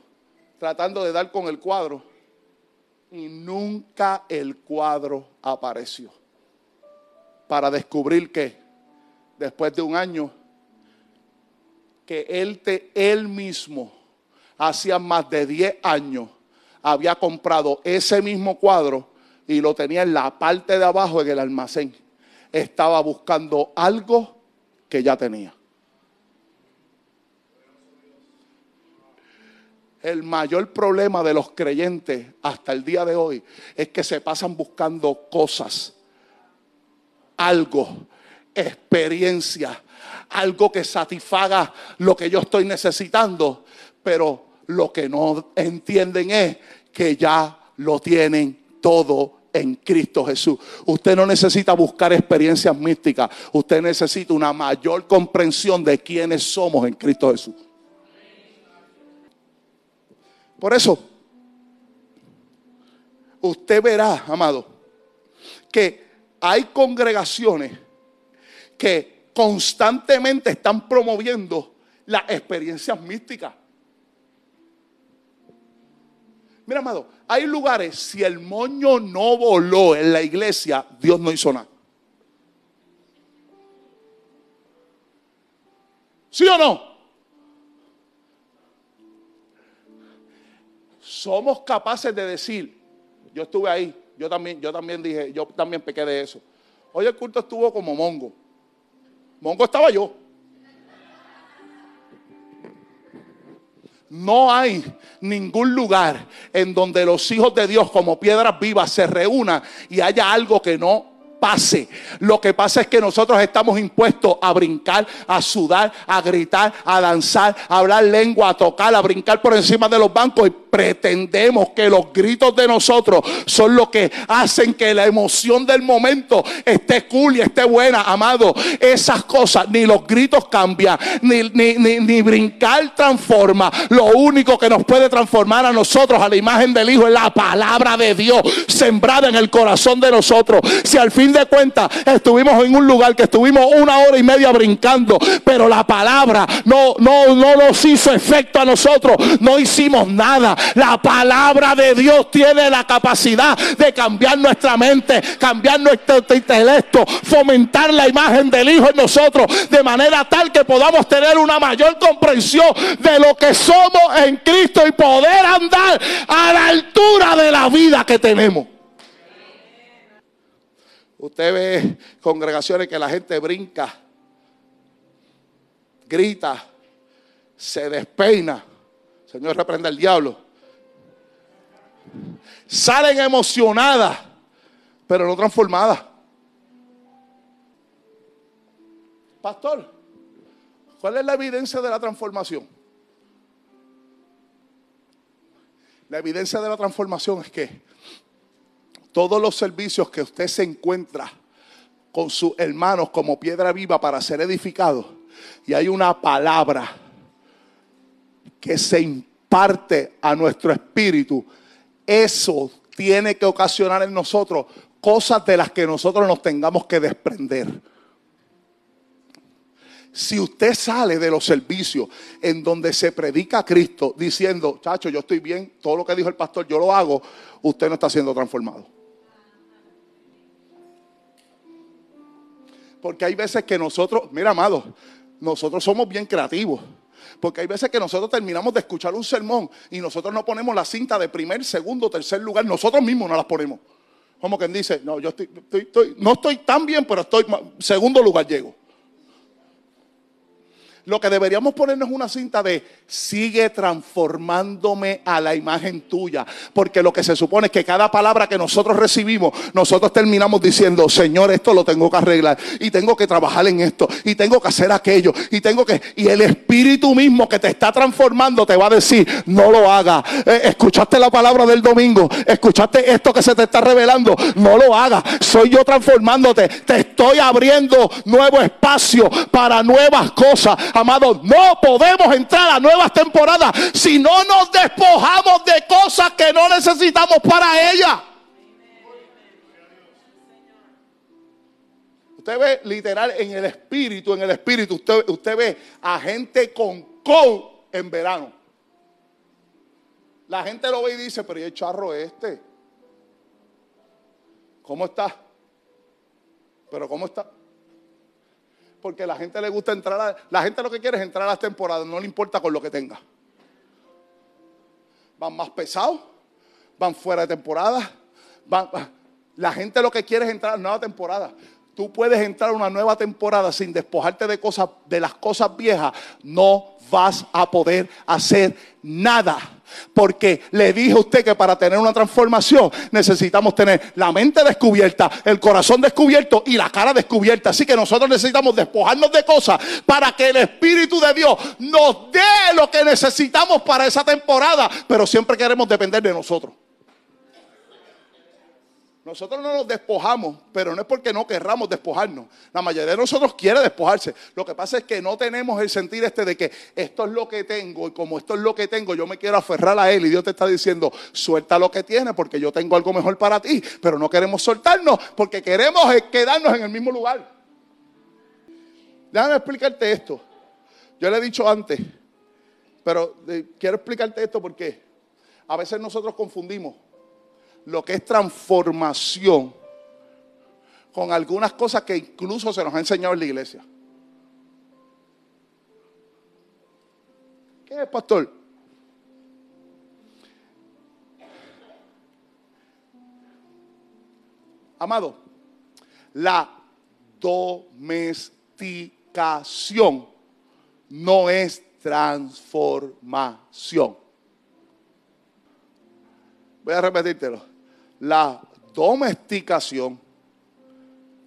tratando de dar con el cuadro y nunca el cuadro apareció. Para descubrir que después de un año que él, te, él mismo, hacía más de 10 años, había comprado ese mismo cuadro y lo tenía en la parte de abajo en el almacén. Estaba buscando algo que ya tenía. El mayor problema de los creyentes hasta el día de hoy es que se pasan buscando cosas, algo, experiencia, algo que satisfaga lo que yo estoy necesitando, pero lo que no entienden es que ya lo tienen todo en Cristo Jesús. Usted no necesita buscar experiencias místicas, usted necesita una mayor comprensión de quiénes somos en Cristo Jesús. Por eso, usted verá, amado, que hay congregaciones que constantemente están promoviendo las experiencias místicas. Mira, amado, hay lugares, si el moño no voló en la iglesia, Dios no hizo nada. ¿Sí o no? Somos capaces de decir, yo estuve ahí, yo también, yo también dije, yo también pequé de eso. Hoy el culto estuvo como mongo. Mongo estaba yo. No hay ningún lugar en donde los hijos de Dios como piedras vivas se reúnan y haya algo que no pase. Lo que pasa es que nosotros estamos impuestos a brincar, a sudar, a gritar, a danzar, a hablar lengua, a tocar, a brincar por encima de los bancos y pretendemos que los gritos de nosotros son lo que hacen que la emoción del momento esté cool y esté buena, amado. Esas cosas, ni los gritos cambian, ni, ni, ni, brincar transforma. Lo único que nos puede transformar a nosotros, a la imagen del Hijo, es la palabra de Dios sembrada en el corazón de nosotros. Si al fin de cuentas estuvimos en un lugar que estuvimos una hora y media brincando, pero la palabra no, no, no nos hizo efecto a nosotros, no hicimos nada. La palabra de Dios tiene la capacidad de cambiar nuestra mente, cambiar nuestro intelecto, fomentar la imagen del Hijo en nosotros, de manera tal que podamos tener una mayor comprensión de lo que somos en Cristo y poder andar a la altura de la vida que tenemos. Usted ve congregaciones que la gente brinca, grita, se despeina. Señor, reprenda el diablo salen emocionadas, pero no transformadas. Pastor, ¿cuál es la evidencia de la transformación? La evidencia de la transformación es que todos los servicios que usted se encuentra con sus hermanos como piedra viva para ser edificados, y hay una palabra que se imparte a nuestro espíritu, eso tiene que ocasionar en nosotros cosas de las que nosotros nos tengamos que desprender. Si usted sale de los servicios en donde se predica a Cristo diciendo, chacho, yo estoy bien, todo lo que dijo el pastor, yo lo hago, usted no está siendo transformado. Porque hay veces que nosotros, mira, amado, nosotros somos bien creativos. Porque hay veces que nosotros terminamos de escuchar un sermón y nosotros no ponemos la cinta de primer, segundo, tercer lugar, nosotros mismos no las ponemos. Como quien dice, no, yo estoy, no estoy tan bien, pero estoy, segundo lugar llego. Lo que deberíamos ponernos una cinta de sigue transformándome a la imagen tuya. Porque lo que se supone es que cada palabra que nosotros recibimos, nosotros terminamos diciendo, Señor, esto lo tengo que arreglar. Y tengo que trabajar en esto. Y tengo que hacer aquello. Y tengo que... Y el Espíritu mismo que te está transformando te va a decir, no lo haga. Eh, escuchaste la palabra del domingo. Escuchaste esto que se te está revelando. No lo haga. Soy yo transformándote. Te estoy abriendo nuevo espacio para nuevas cosas Amados, no podemos entrar a nuevas temporadas si no nos despojamos de cosas que no necesitamos para ella. Usted ve literal en el espíritu, en el espíritu, usted, usted ve a gente con con en verano. La gente lo ve y dice, pero ¿y el charro este? ¿Cómo está? Pero ¿cómo está? Porque la gente le gusta entrar a, la gente lo que quiere es entrar a las temporadas, no le importa con lo que tenga. Van más pesados, van fuera de temporada, la gente lo que quiere es entrar a nueva temporada. Tú puedes entrar a una nueva temporada sin despojarte de cosas de las cosas viejas, no vas a poder hacer nada. Porque le dije a usted que para tener una transformación necesitamos tener la mente descubierta, el corazón descubierto y la cara descubierta. Así que nosotros necesitamos despojarnos de cosas para que el Espíritu de Dios nos dé lo que necesitamos para esa temporada. Pero siempre queremos depender de nosotros. Nosotros no nos despojamos, pero no es porque no querramos despojarnos. La mayoría de nosotros quiere despojarse. Lo que pasa es que no tenemos el sentir este de que esto es lo que tengo y como esto es lo que tengo, yo me quiero aferrar a él y Dios te está diciendo, suelta lo que tienes porque yo tengo algo mejor para ti, pero no queremos soltarnos porque queremos quedarnos en el mismo lugar. Déjame explicarte esto. Yo le he dicho antes, pero eh, quiero explicarte esto porque a veces nosotros confundimos lo que es transformación con algunas cosas que incluso se nos ha enseñado en la iglesia. ¿Qué es, pastor? Amado, la domesticación no es transformación. Voy a repetírtelo la domesticación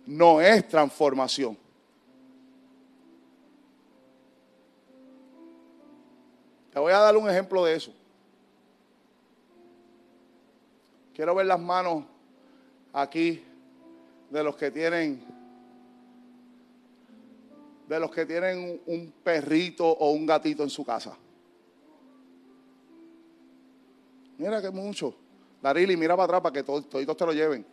no es transformación. Te voy a dar un ejemplo de eso. Quiero ver las manos aquí de los que tienen de los que tienen un perrito o un gatito en su casa. Mira que mucho. Darili, mira para atrás para que todos, te lo lleven.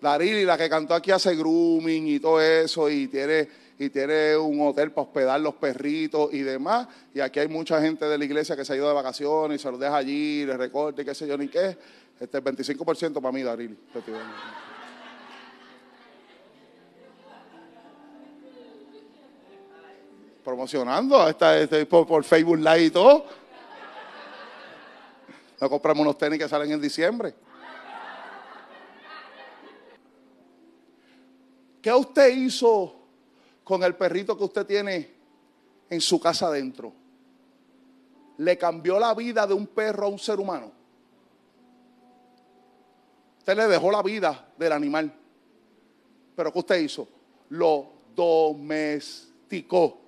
Darili, la que cantó aquí hace grooming y todo eso, y tiene, y tiene un hotel para hospedar los perritos y demás. Y aquí hay mucha gente de la iglesia que se ha ido de vacaciones y se los deja allí, les recorte y qué sé yo ni qué. Este 25% para mí, Darili. Promocionando esta, este, por, Facebook Live y todo. No compramos unos tenis que salen en diciembre. ¿Qué usted hizo con el perrito que usted tiene en su casa adentro? ¿Le cambió la vida de un perro a un ser humano? Usted le dejó la vida del animal. Pero ¿qué usted hizo? Lo domesticó.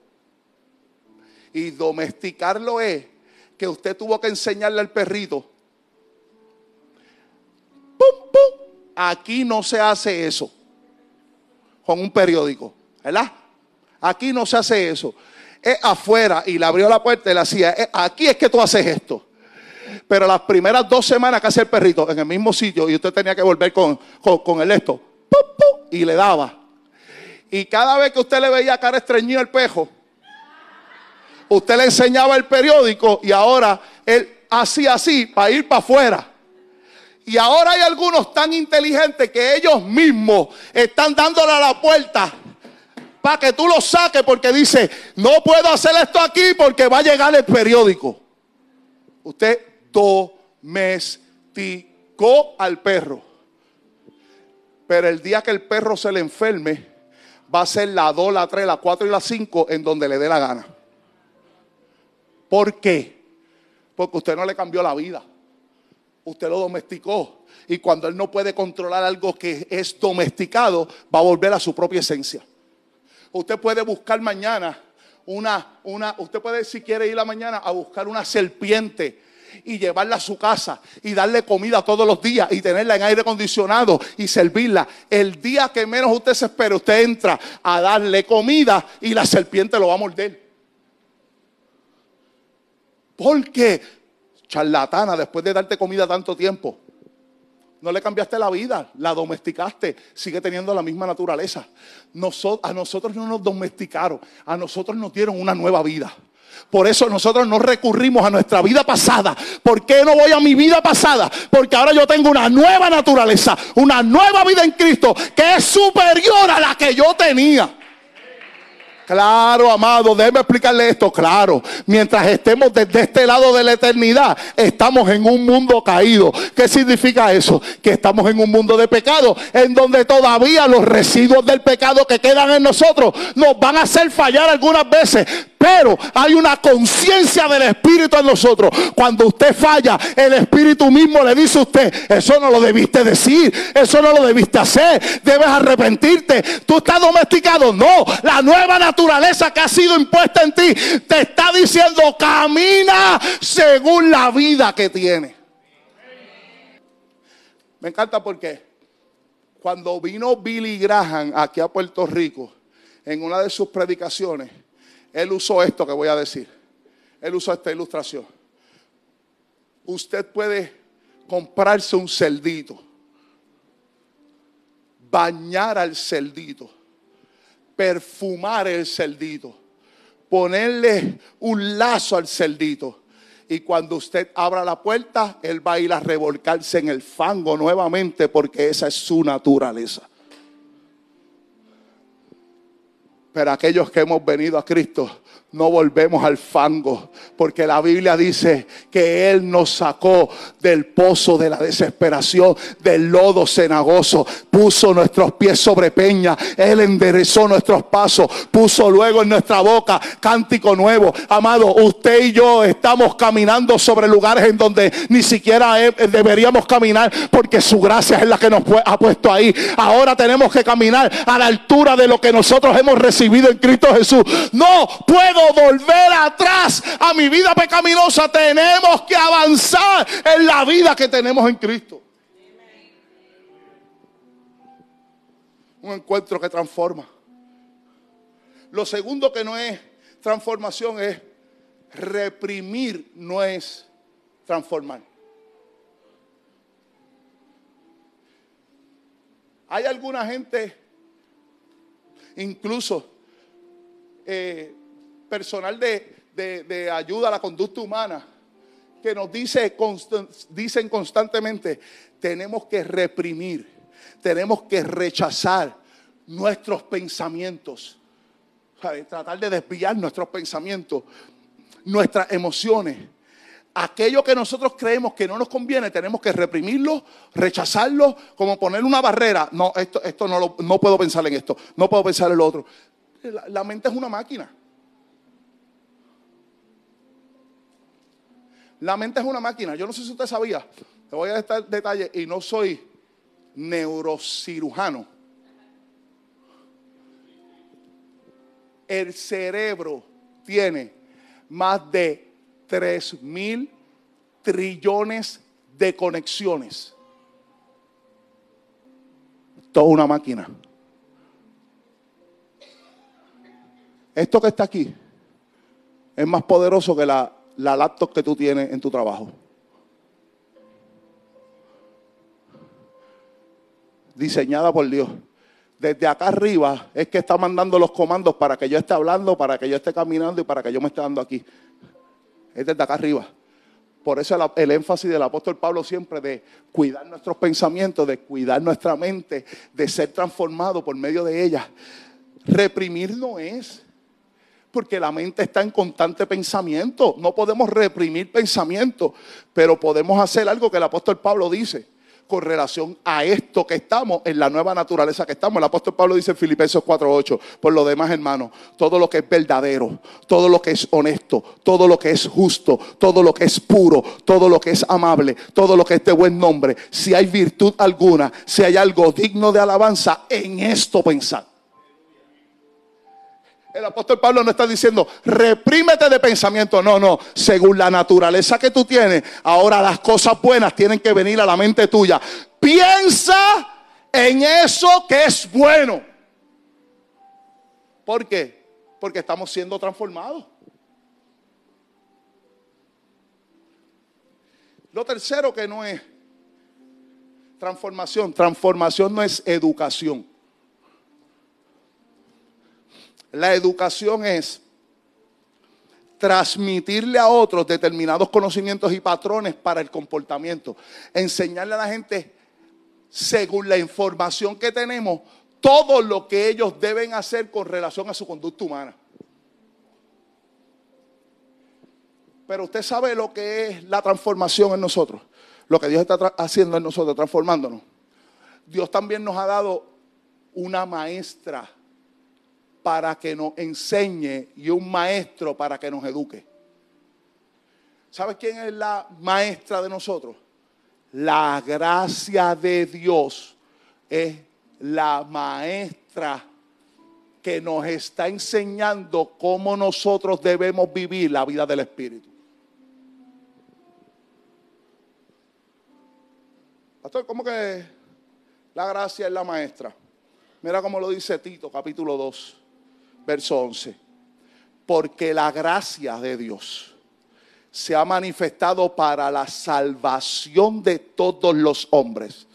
Y domesticarlo es que usted tuvo que enseñarle al perrito. ¡Pum, pum! Aquí no se hace eso. Con un periódico. ¿Verdad? Aquí no se hace eso. Es afuera y le abrió la puerta y le hacía. Aquí es que tú haces esto. Pero las primeras dos semanas que hace el perrito en el mismo sitio y usted tenía que volver con, con, el esto. ¡Pum, pum! y le daba. Y cada vez que usted le veía cara estreñida al pejo, usted le enseñaba el periódico y ahora él hacía así para ir para afuera. Y ahora hay algunos tan inteligentes que ellos mismos están dándole a la puerta para que tú lo saques porque dice, no puedo hacer esto aquí porque va a llegar el periódico. Usted domesticó al perro. Pero el día que el perro se le enferme, va a ser la 2, la 3, la 4 y la 5 en donde le dé la gana. ¿Por qué? Porque usted no le cambió la vida. Usted lo domesticó. Y cuando él no puede controlar algo que es domesticado, va a volver a su propia esencia. Usted puede buscar mañana una, una, usted puede si quiere ir a mañana a buscar una serpiente y llevarla a su casa y darle comida todos los días y tenerla en aire acondicionado y servirla. El día que menos usted se espere, usted entra a darle comida y la serpiente lo va a morder. ¿Por qué? Charlatana, después de darte comida tanto tiempo. No le cambiaste la vida, la domesticaste, sigue teniendo la misma naturaleza. a nosotros no nos domesticaron, a nosotros nos dieron una nueva vida. Por eso nosotros no recurrimos a nuestra vida pasada. ¿Por qué no voy a mi vida pasada? Porque ahora yo tengo una nueva naturaleza, una nueva vida en Cristo que es superior a la que yo tenía. Claro, amado, déjeme explicarle esto. Claro, mientras estemos desde este lado de la eternidad, estamos en un mundo caído. ¿Qué significa eso? Que estamos en un mundo de pecado, en donde todavía los residuos del pecado que quedan en nosotros nos van a hacer fallar algunas veces. Pero hay una conciencia del Espíritu en nosotros. Cuando usted falla, el Espíritu mismo le dice a usted, eso no lo debiste decir, eso no lo debiste hacer, debes arrepentirte. Tú estás domesticado. No, la nueva naturaleza que ha sido impuesta en ti te está diciendo, camina según la vida que tiene. Me encanta porque cuando vino Billy Graham aquí a Puerto Rico, en una de sus predicaciones, él usó esto que voy a decir. Él usó esta ilustración. Usted puede comprarse un celdito, bañar al celdito, perfumar el celdito, ponerle un lazo al celdito. Y cuando usted abra la puerta, él va a ir a revolcarse en el fango nuevamente porque esa es su naturaleza. Pero aquellos que hemos venido a Cristo, no volvemos al fango, porque la Biblia dice que Él nos sacó del pozo de la desesperación, del lodo cenagoso, puso nuestros pies sobre peña, Él enderezó nuestros pasos, puso luego en nuestra boca cántico nuevo. Amado, usted y yo estamos caminando sobre lugares en donde ni siquiera deberíamos caminar, porque su gracia es la que nos ha puesto ahí. Ahora tenemos que caminar a la altura de lo que nosotros hemos recibido en Cristo Jesús. No volver atrás a mi vida pecaminosa. Tenemos que avanzar en la vida que tenemos en Cristo. Un encuentro que transforma. Lo segundo que no es transformación es reprimir, no es transformar. Hay alguna gente, incluso eh, personal de, ayuda a la conducta humana que nos dice, dicen constantemente, tenemos que reprimir, tenemos que rechazar nuestros pensamientos, tratar de desviar nuestros pensamientos, nuestras emociones. Aquello que nosotros creemos que no nos conviene, tenemos que reprimirlo, rechazarlo, como poner una barrera. No, esto, esto no, no puedo pensar en esto, no puedo pensar en lo otro. la mente es una máquina. La mente es una máquina. Yo no sé si usted sabía. Te voy a dar detalle y no soy neurocirujano. El cerebro tiene más de 3 mil trillones de conexiones. Toda una máquina. Esto que está aquí es más poderoso que la la laptop que tú tienes en tu trabajo. Diseñada por Dios. desde acá arriba es que está mandando los comandos para que yo esté hablando, para que yo esté caminando y para que yo me esté dando aquí. Es desde acá arriba. Por eso el, énfasis del apóstol Pablo siempre de cuidar nuestros pensamientos, de cuidar nuestra mente, de ser transformado por medio de ella. Reprimir no es, porque la mente está en constante pensamiento. No podemos reprimir pensamiento, pero podemos hacer algo que el apóstol Pablo dice con relación a esto que estamos, en la nueva naturaleza que estamos. El apóstol Pablo dice en Filipenses 4:8, por lo demás, hermanos, todo lo que es verdadero, todo lo que es honesto, todo lo que es justo, todo lo que es puro, todo lo que es amable, todo lo que es de buen nombre, si hay virtud alguna, si hay algo digno de alabanza, en esto pensar. El apóstol Pablo no está diciendo, reprímete de pensamiento. No, no. Según la naturaleza que tú tienes, ahora las cosas buenas tienen que venir a la mente tuya. Piensa en eso que es bueno. ¿Por qué? Porque estamos siendo transformados. Lo tercero que no es transformación. Transformación no es educación. La educación es transmitirle a otros determinados conocimientos y patrones para el comportamiento. Enseñarle a la gente, según la información que tenemos, todo lo que ellos deben hacer con relación a su conducta humana. Pero usted sabe lo que es la transformación en nosotros, lo que Dios está haciendo en nosotros, transformándonos. Dios también nos ha dado una maestra para que nos enseñe y un maestro para que nos eduque. ¿Sabes quién es la maestra de nosotros? La gracia de Dios es la maestra que nos está enseñando cómo nosotros debemos vivir la vida del Espíritu. Pastor, ¿cómo que la gracia es la maestra? Mira cómo lo dice Tito, capítulo 2 verso 11. Porque la gracia de Dios se ha manifestado para la salvación de todos los hombres.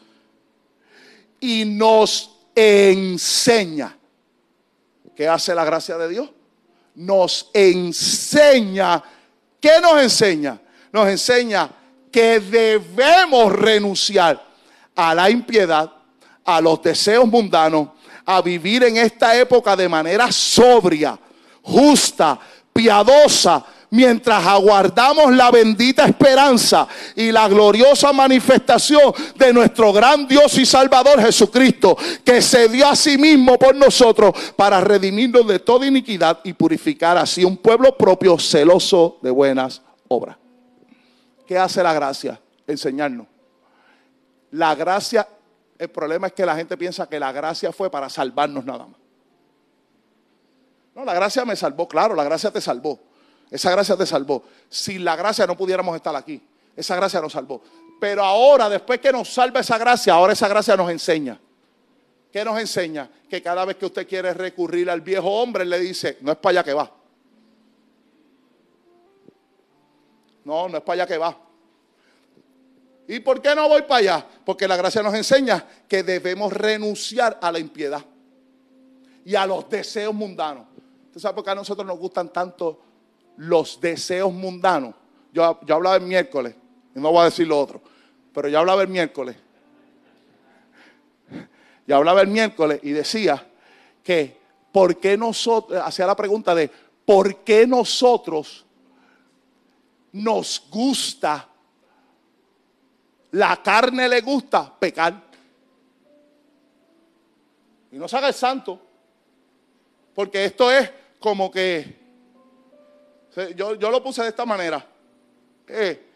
Y nos enseña. ¿Qué hace la gracia de Dios? Nos enseña. ¿Qué nos enseña? Nos enseña que debemos renunciar a la impiedad, a los deseos mundanos a vivir en esta época de manera sobria, justa, piadosa, mientras aguardamos la bendita esperanza y la gloriosa manifestación de nuestro gran Dios y Salvador Jesucristo, que se dio a sí mismo por nosotros para redimirnos de toda iniquidad y purificar así un pueblo propio celoso de buenas obras. ¿Qué hace la gracia? Enseñarnos. La gracia el problema es que la gente piensa que la gracia fue para salvarnos nada más. No, la gracia me salvó, claro, la gracia te salvó. Esa gracia te salvó. Sin la gracia no pudiéramos estar aquí. Esa gracia nos salvó. Pero ahora, después que nos salva esa gracia, ahora esa gracia nos enseña. ¿Qué nos enseña? Que cada vez que usted quiere recurrir al viejo hombre, le dice, no es para allá que va. No, no es para allá que va. ¿Y por qué no voy para allá? Porque la gracia nos enseña que debemos renunciar a la impiedad y a los deseos mundanos. ¿Usted sabe por qué a nosotros nos gustan tanto los deseos mundanos? Yo, yo hablaba el miércoles, y no voy a decir lo otro, pero yo hablaba el miércoles. Yo hablaba el miércoles y decía que, ¿por nosotros, hacía la pregunta de, ¿por qué nosotros nos gusta la carne le gusta pecar. Y no se haga el santo. Porque esto es como que. Yo, yo lo puse de esta manera. Eh,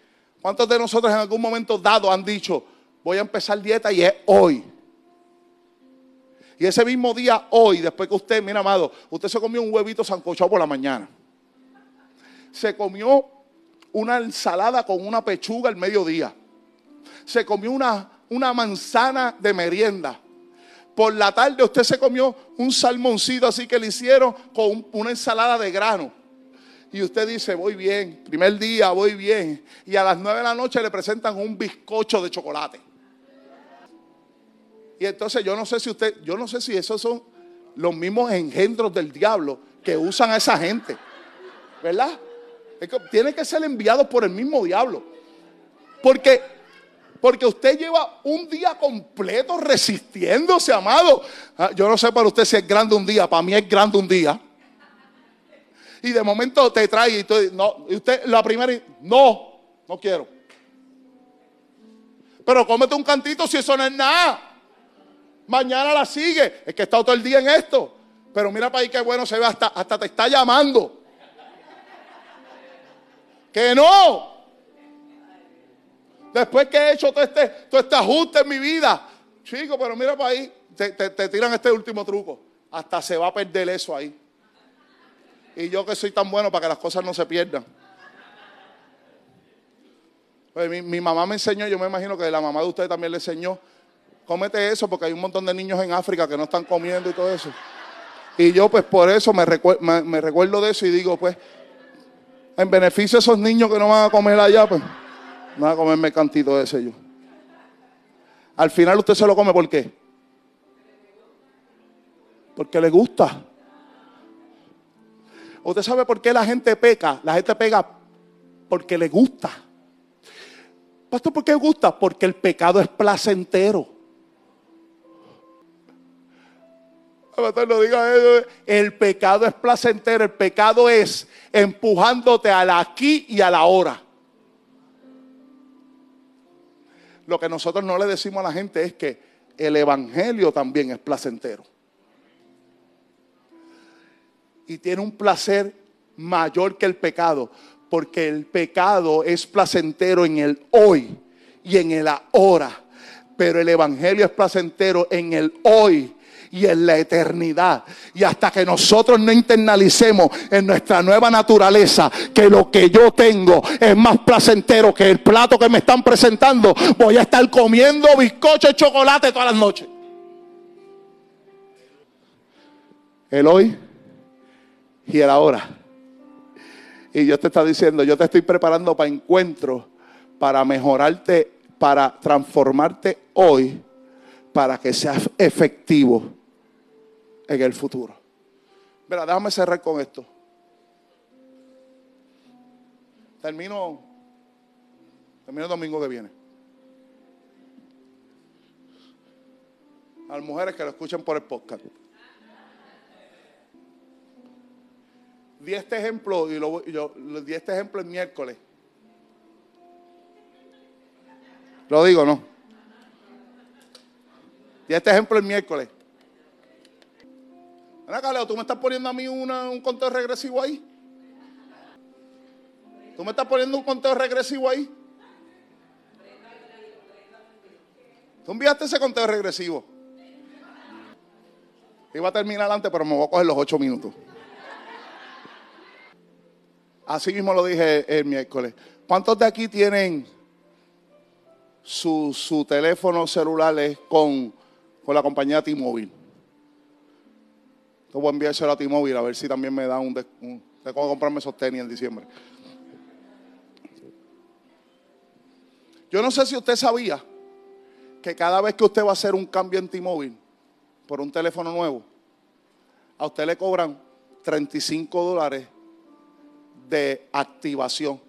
¿Cuántos de nosotros en algún momento dado han dicho, voy a empezar dieta y es hoy? Y ese mismo día, hoy, después que usted, mira, amado, usted se comió un huevito sancochado por la mañana. Se comió una ensalada con una pechuga al mediodía se comió una, una manzana de merienda. Por la tarde usted se comió un salmoncito así que le hicieron con una ensalada de grano. Y usted dice, voy bien, primer día, voy bien. Y a las nueve de la noche le presentan un bizcocho de chocolate. Y entonces yo no sé si usted, yo no sé si esos son los mismos engendros del diablo que usan a esa gente. ¿Verdad? Que tiene que ser enviado por el mismo diablo. Porque, porque usted lleva un día completo resistiéndose, amado. Ah, Yo no sé para usted si es grande un día, para mí es grande un día. Y de momento te trae y tú, no, y usted la primera, no, no quiero. Pero cómete un cantito si eso no es nada. Mañana la sigue. Es que he estado todo el día en esto. Pero mira para ahí qué bueno se ve, hasta, hasta te está llamando. Que no. Después que he hecho todo este, todo este ajuste en mi vida. Chico, pero mira para ahí. Te, te- te tiran este último truco. Hasta se va a perder eso ahí. Y yo que soy tan bueno para que las cosas no se pierdan. Pues mi, mi mamá me enseñó, yo me imagino que la mamá de usted también le enseñó. Cómete eso porque hay un montón de niños en África que no están comiendo y todo eso. Y yo pues por eso me, recuer- me- me recuerdo de eso y digo pues, en beneficio de esos niños que no van a comer allá, pues, no van a comerme cantito ese yo. Al final usted se lo come, ¿por qué? Porque le gusta. ¿Usted sabe por qué la gente peca? La gente pega porque le gusta. Pastor, ¿por qué gusta? Porque el pecado es placentero. No diga. El pecado es placentero. El pecado es empujándote al aquí y a la hora. Lo que nosotros no le decimos a la gente es que el evangelio también es placentero. Y tiene un placer mayor que el pecado, porque el pecado es placentero en el hoy y en el ahora, pero el evangelio es placentero en el hoy y en la eternidad. Y hasta que nosotros no internalicemos en nuestra nueva naturaleza que lo que yo tengo es más placentero que el plato que me están presentando, voy a estar comiendo bizcocho y chocolate todas las noches. El hoy y el ahora. Y Dios te está diciendo, yo te estoy preparando para encuentros, para mejorarte, para transformarte hoy, para que seas efectivo en el futuro. Mira, déjame cerrar con esto. Termino, termino el domingo que viene. A las mujeres que lo escuchan por el podcast. Di este ejemplo y lo, yo di este ejemplo el miércoles. Lo digo, ¿no? Di este ejemplo el miércoles. Ven acá, Leo, tú me estás poniendo a mí un conteo regresivo ahí. Tú me estás poniendo un conteo regresivo ahí. Tú enviaste ese conteo regresivo. Iba a terminar antes, pero me voy a coger los ocho minutos. Así mismo lo dije el miércoles. ¿Cuántos de aquí tienen su, su teléfono celulares con, con la compañía T-Mobile? Yo voy a enviárselo a T-Mobile a ver si también me da un... des- un comprarme esos tenis en diciembre. Yo no sé si usted sabía que cada vez que usted va a hacer un cambio en T-Mobile por un teléfono nuevo, a usted le cobran 35 dólares de activación.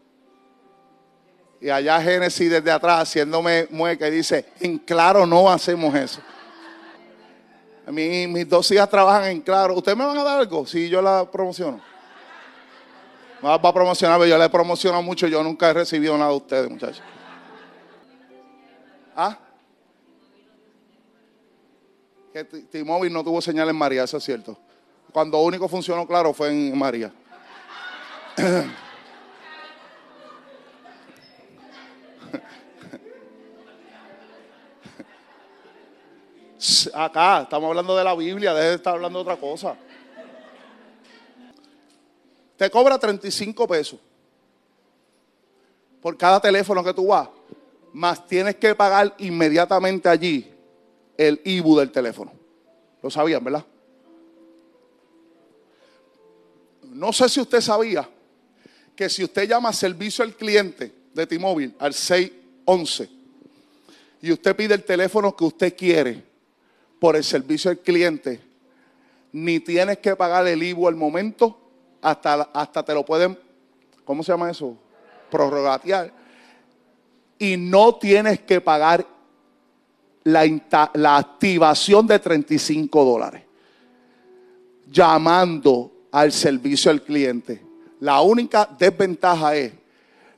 Y allá Génesis desde atrás haciéndome mueca y dice, en claro no hacemos eso. Mi- mis dos hijas trabajan en claro. ¿Ustedes me van a dar algo si yo la promociono? Me va a promocionar, pero yo le promociono mucho. Yo nunca he recibido nada de ustedes, muchachos. ¿Ah? Que T-Mobile no tuvo señal en María, eso es cierto. Cuando único funcionó claro fue en María. <clears throat> Acá, estamos hablando de la Biblia, deje de estar hablando de otra cosa. Te cobra 35 pesos por cada teléfono que tú vas, más tienes que pagar inmediatamente allí el IBU del teléfono. Lo sabían, ¿verdad? No sé si usted sabía que si usted llama servicio al cliente de T-Mobile al 611 y usted pide el teléfono que usted quiere, por el servicio al cliente, ni tienes que pagar el IVU al momento, hasta, hasta te lo pueden, ¿cómo se llama eso? Prorrogatear. Y no tienes que pagar la, la activación de 35 dólares. Llamando al servicio al cliente. La única desventaja es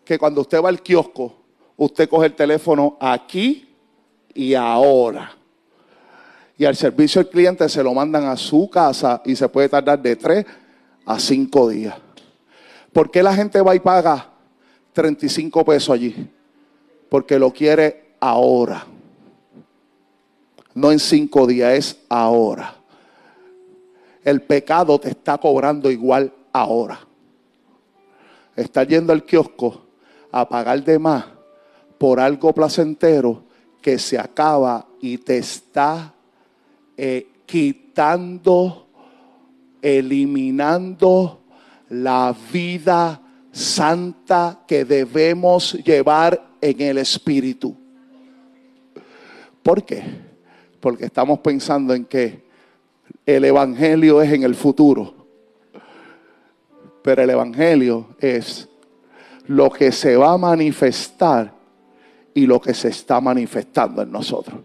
que cuando usted va al kiosco, usted coge el teléfono aquí y ahora. Y al servicio al cliente se lo mandan a su casa y se puede tardar de 3 a 5 días. ¿Por qué la gente va y paga 35 pesos allí? Porque lo quiere ahora. No en 5 días, es ahora. El pecado te está cobrando igual ahora. Está yendo al kiosco a pagar de más por algo placentero que se acaba y te está eh, quitando, eliminando la vida santa que debemos llevar en el Espíritu. ¿Por qué? Porque estamos pensando en que el Evangelio es en el futuro. Pero el Evangelio es lo que se va a manifestar y lo que se está manifestando en nosotros.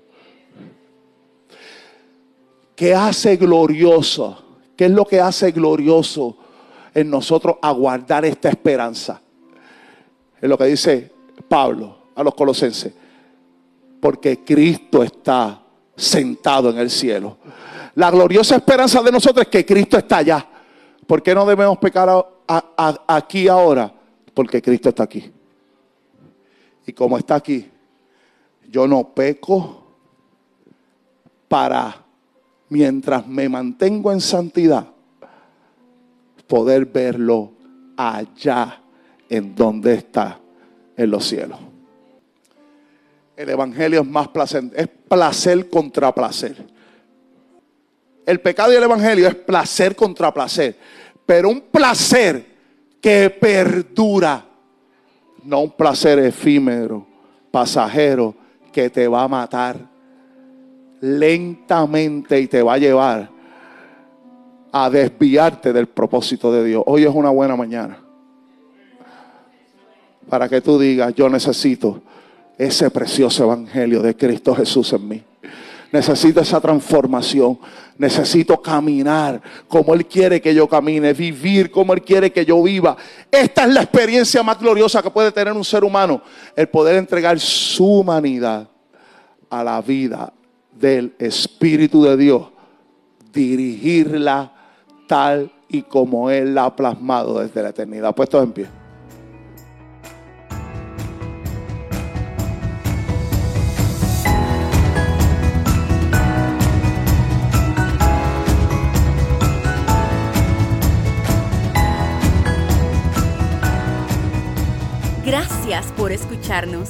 ¿Qué hace glorioso? ¿Qué es lo que hace glorioso en nosotros aguardar esta esperanza? Es lo que dice Pablo a los colosenses. Porque Cristo está sentado en el cielo. La gloriosa esperanza de nosotros es que Cristo está allá. ¿Por qué no debemos pecar aquí ahora? Porque Cristo está aquí. Y como está aquí, yo no peco para, mientras me mantengo en santidad, poder verlo allá en donde está, en los cielos. El Evangelio es más placentero, es placer contra placer. El pecado y el Evangelio es placer contra placer, pero un placer que perdura no un placer efímero, pasajero, que te va a matar lentamente y te va a llevar a desviarte del propósito de Dios. Hoy es una buena mañana. Para que tú digas, yo necesito ese precioso evangelio de Cristo Jesús en mí. Necesito esa transformación. Necesito caminar como Él quiere que yo camine, vivir como Él quiere que yo viva. Esta es la experiencia más gloriosa que puede tener un ser humano. El poder entregar su humanidad a la vida del Espíritu de Dios. Dirigirla tal y como Él la ha plasmado desde la eternidad. Puestos en pie. Gracias por escucharnos.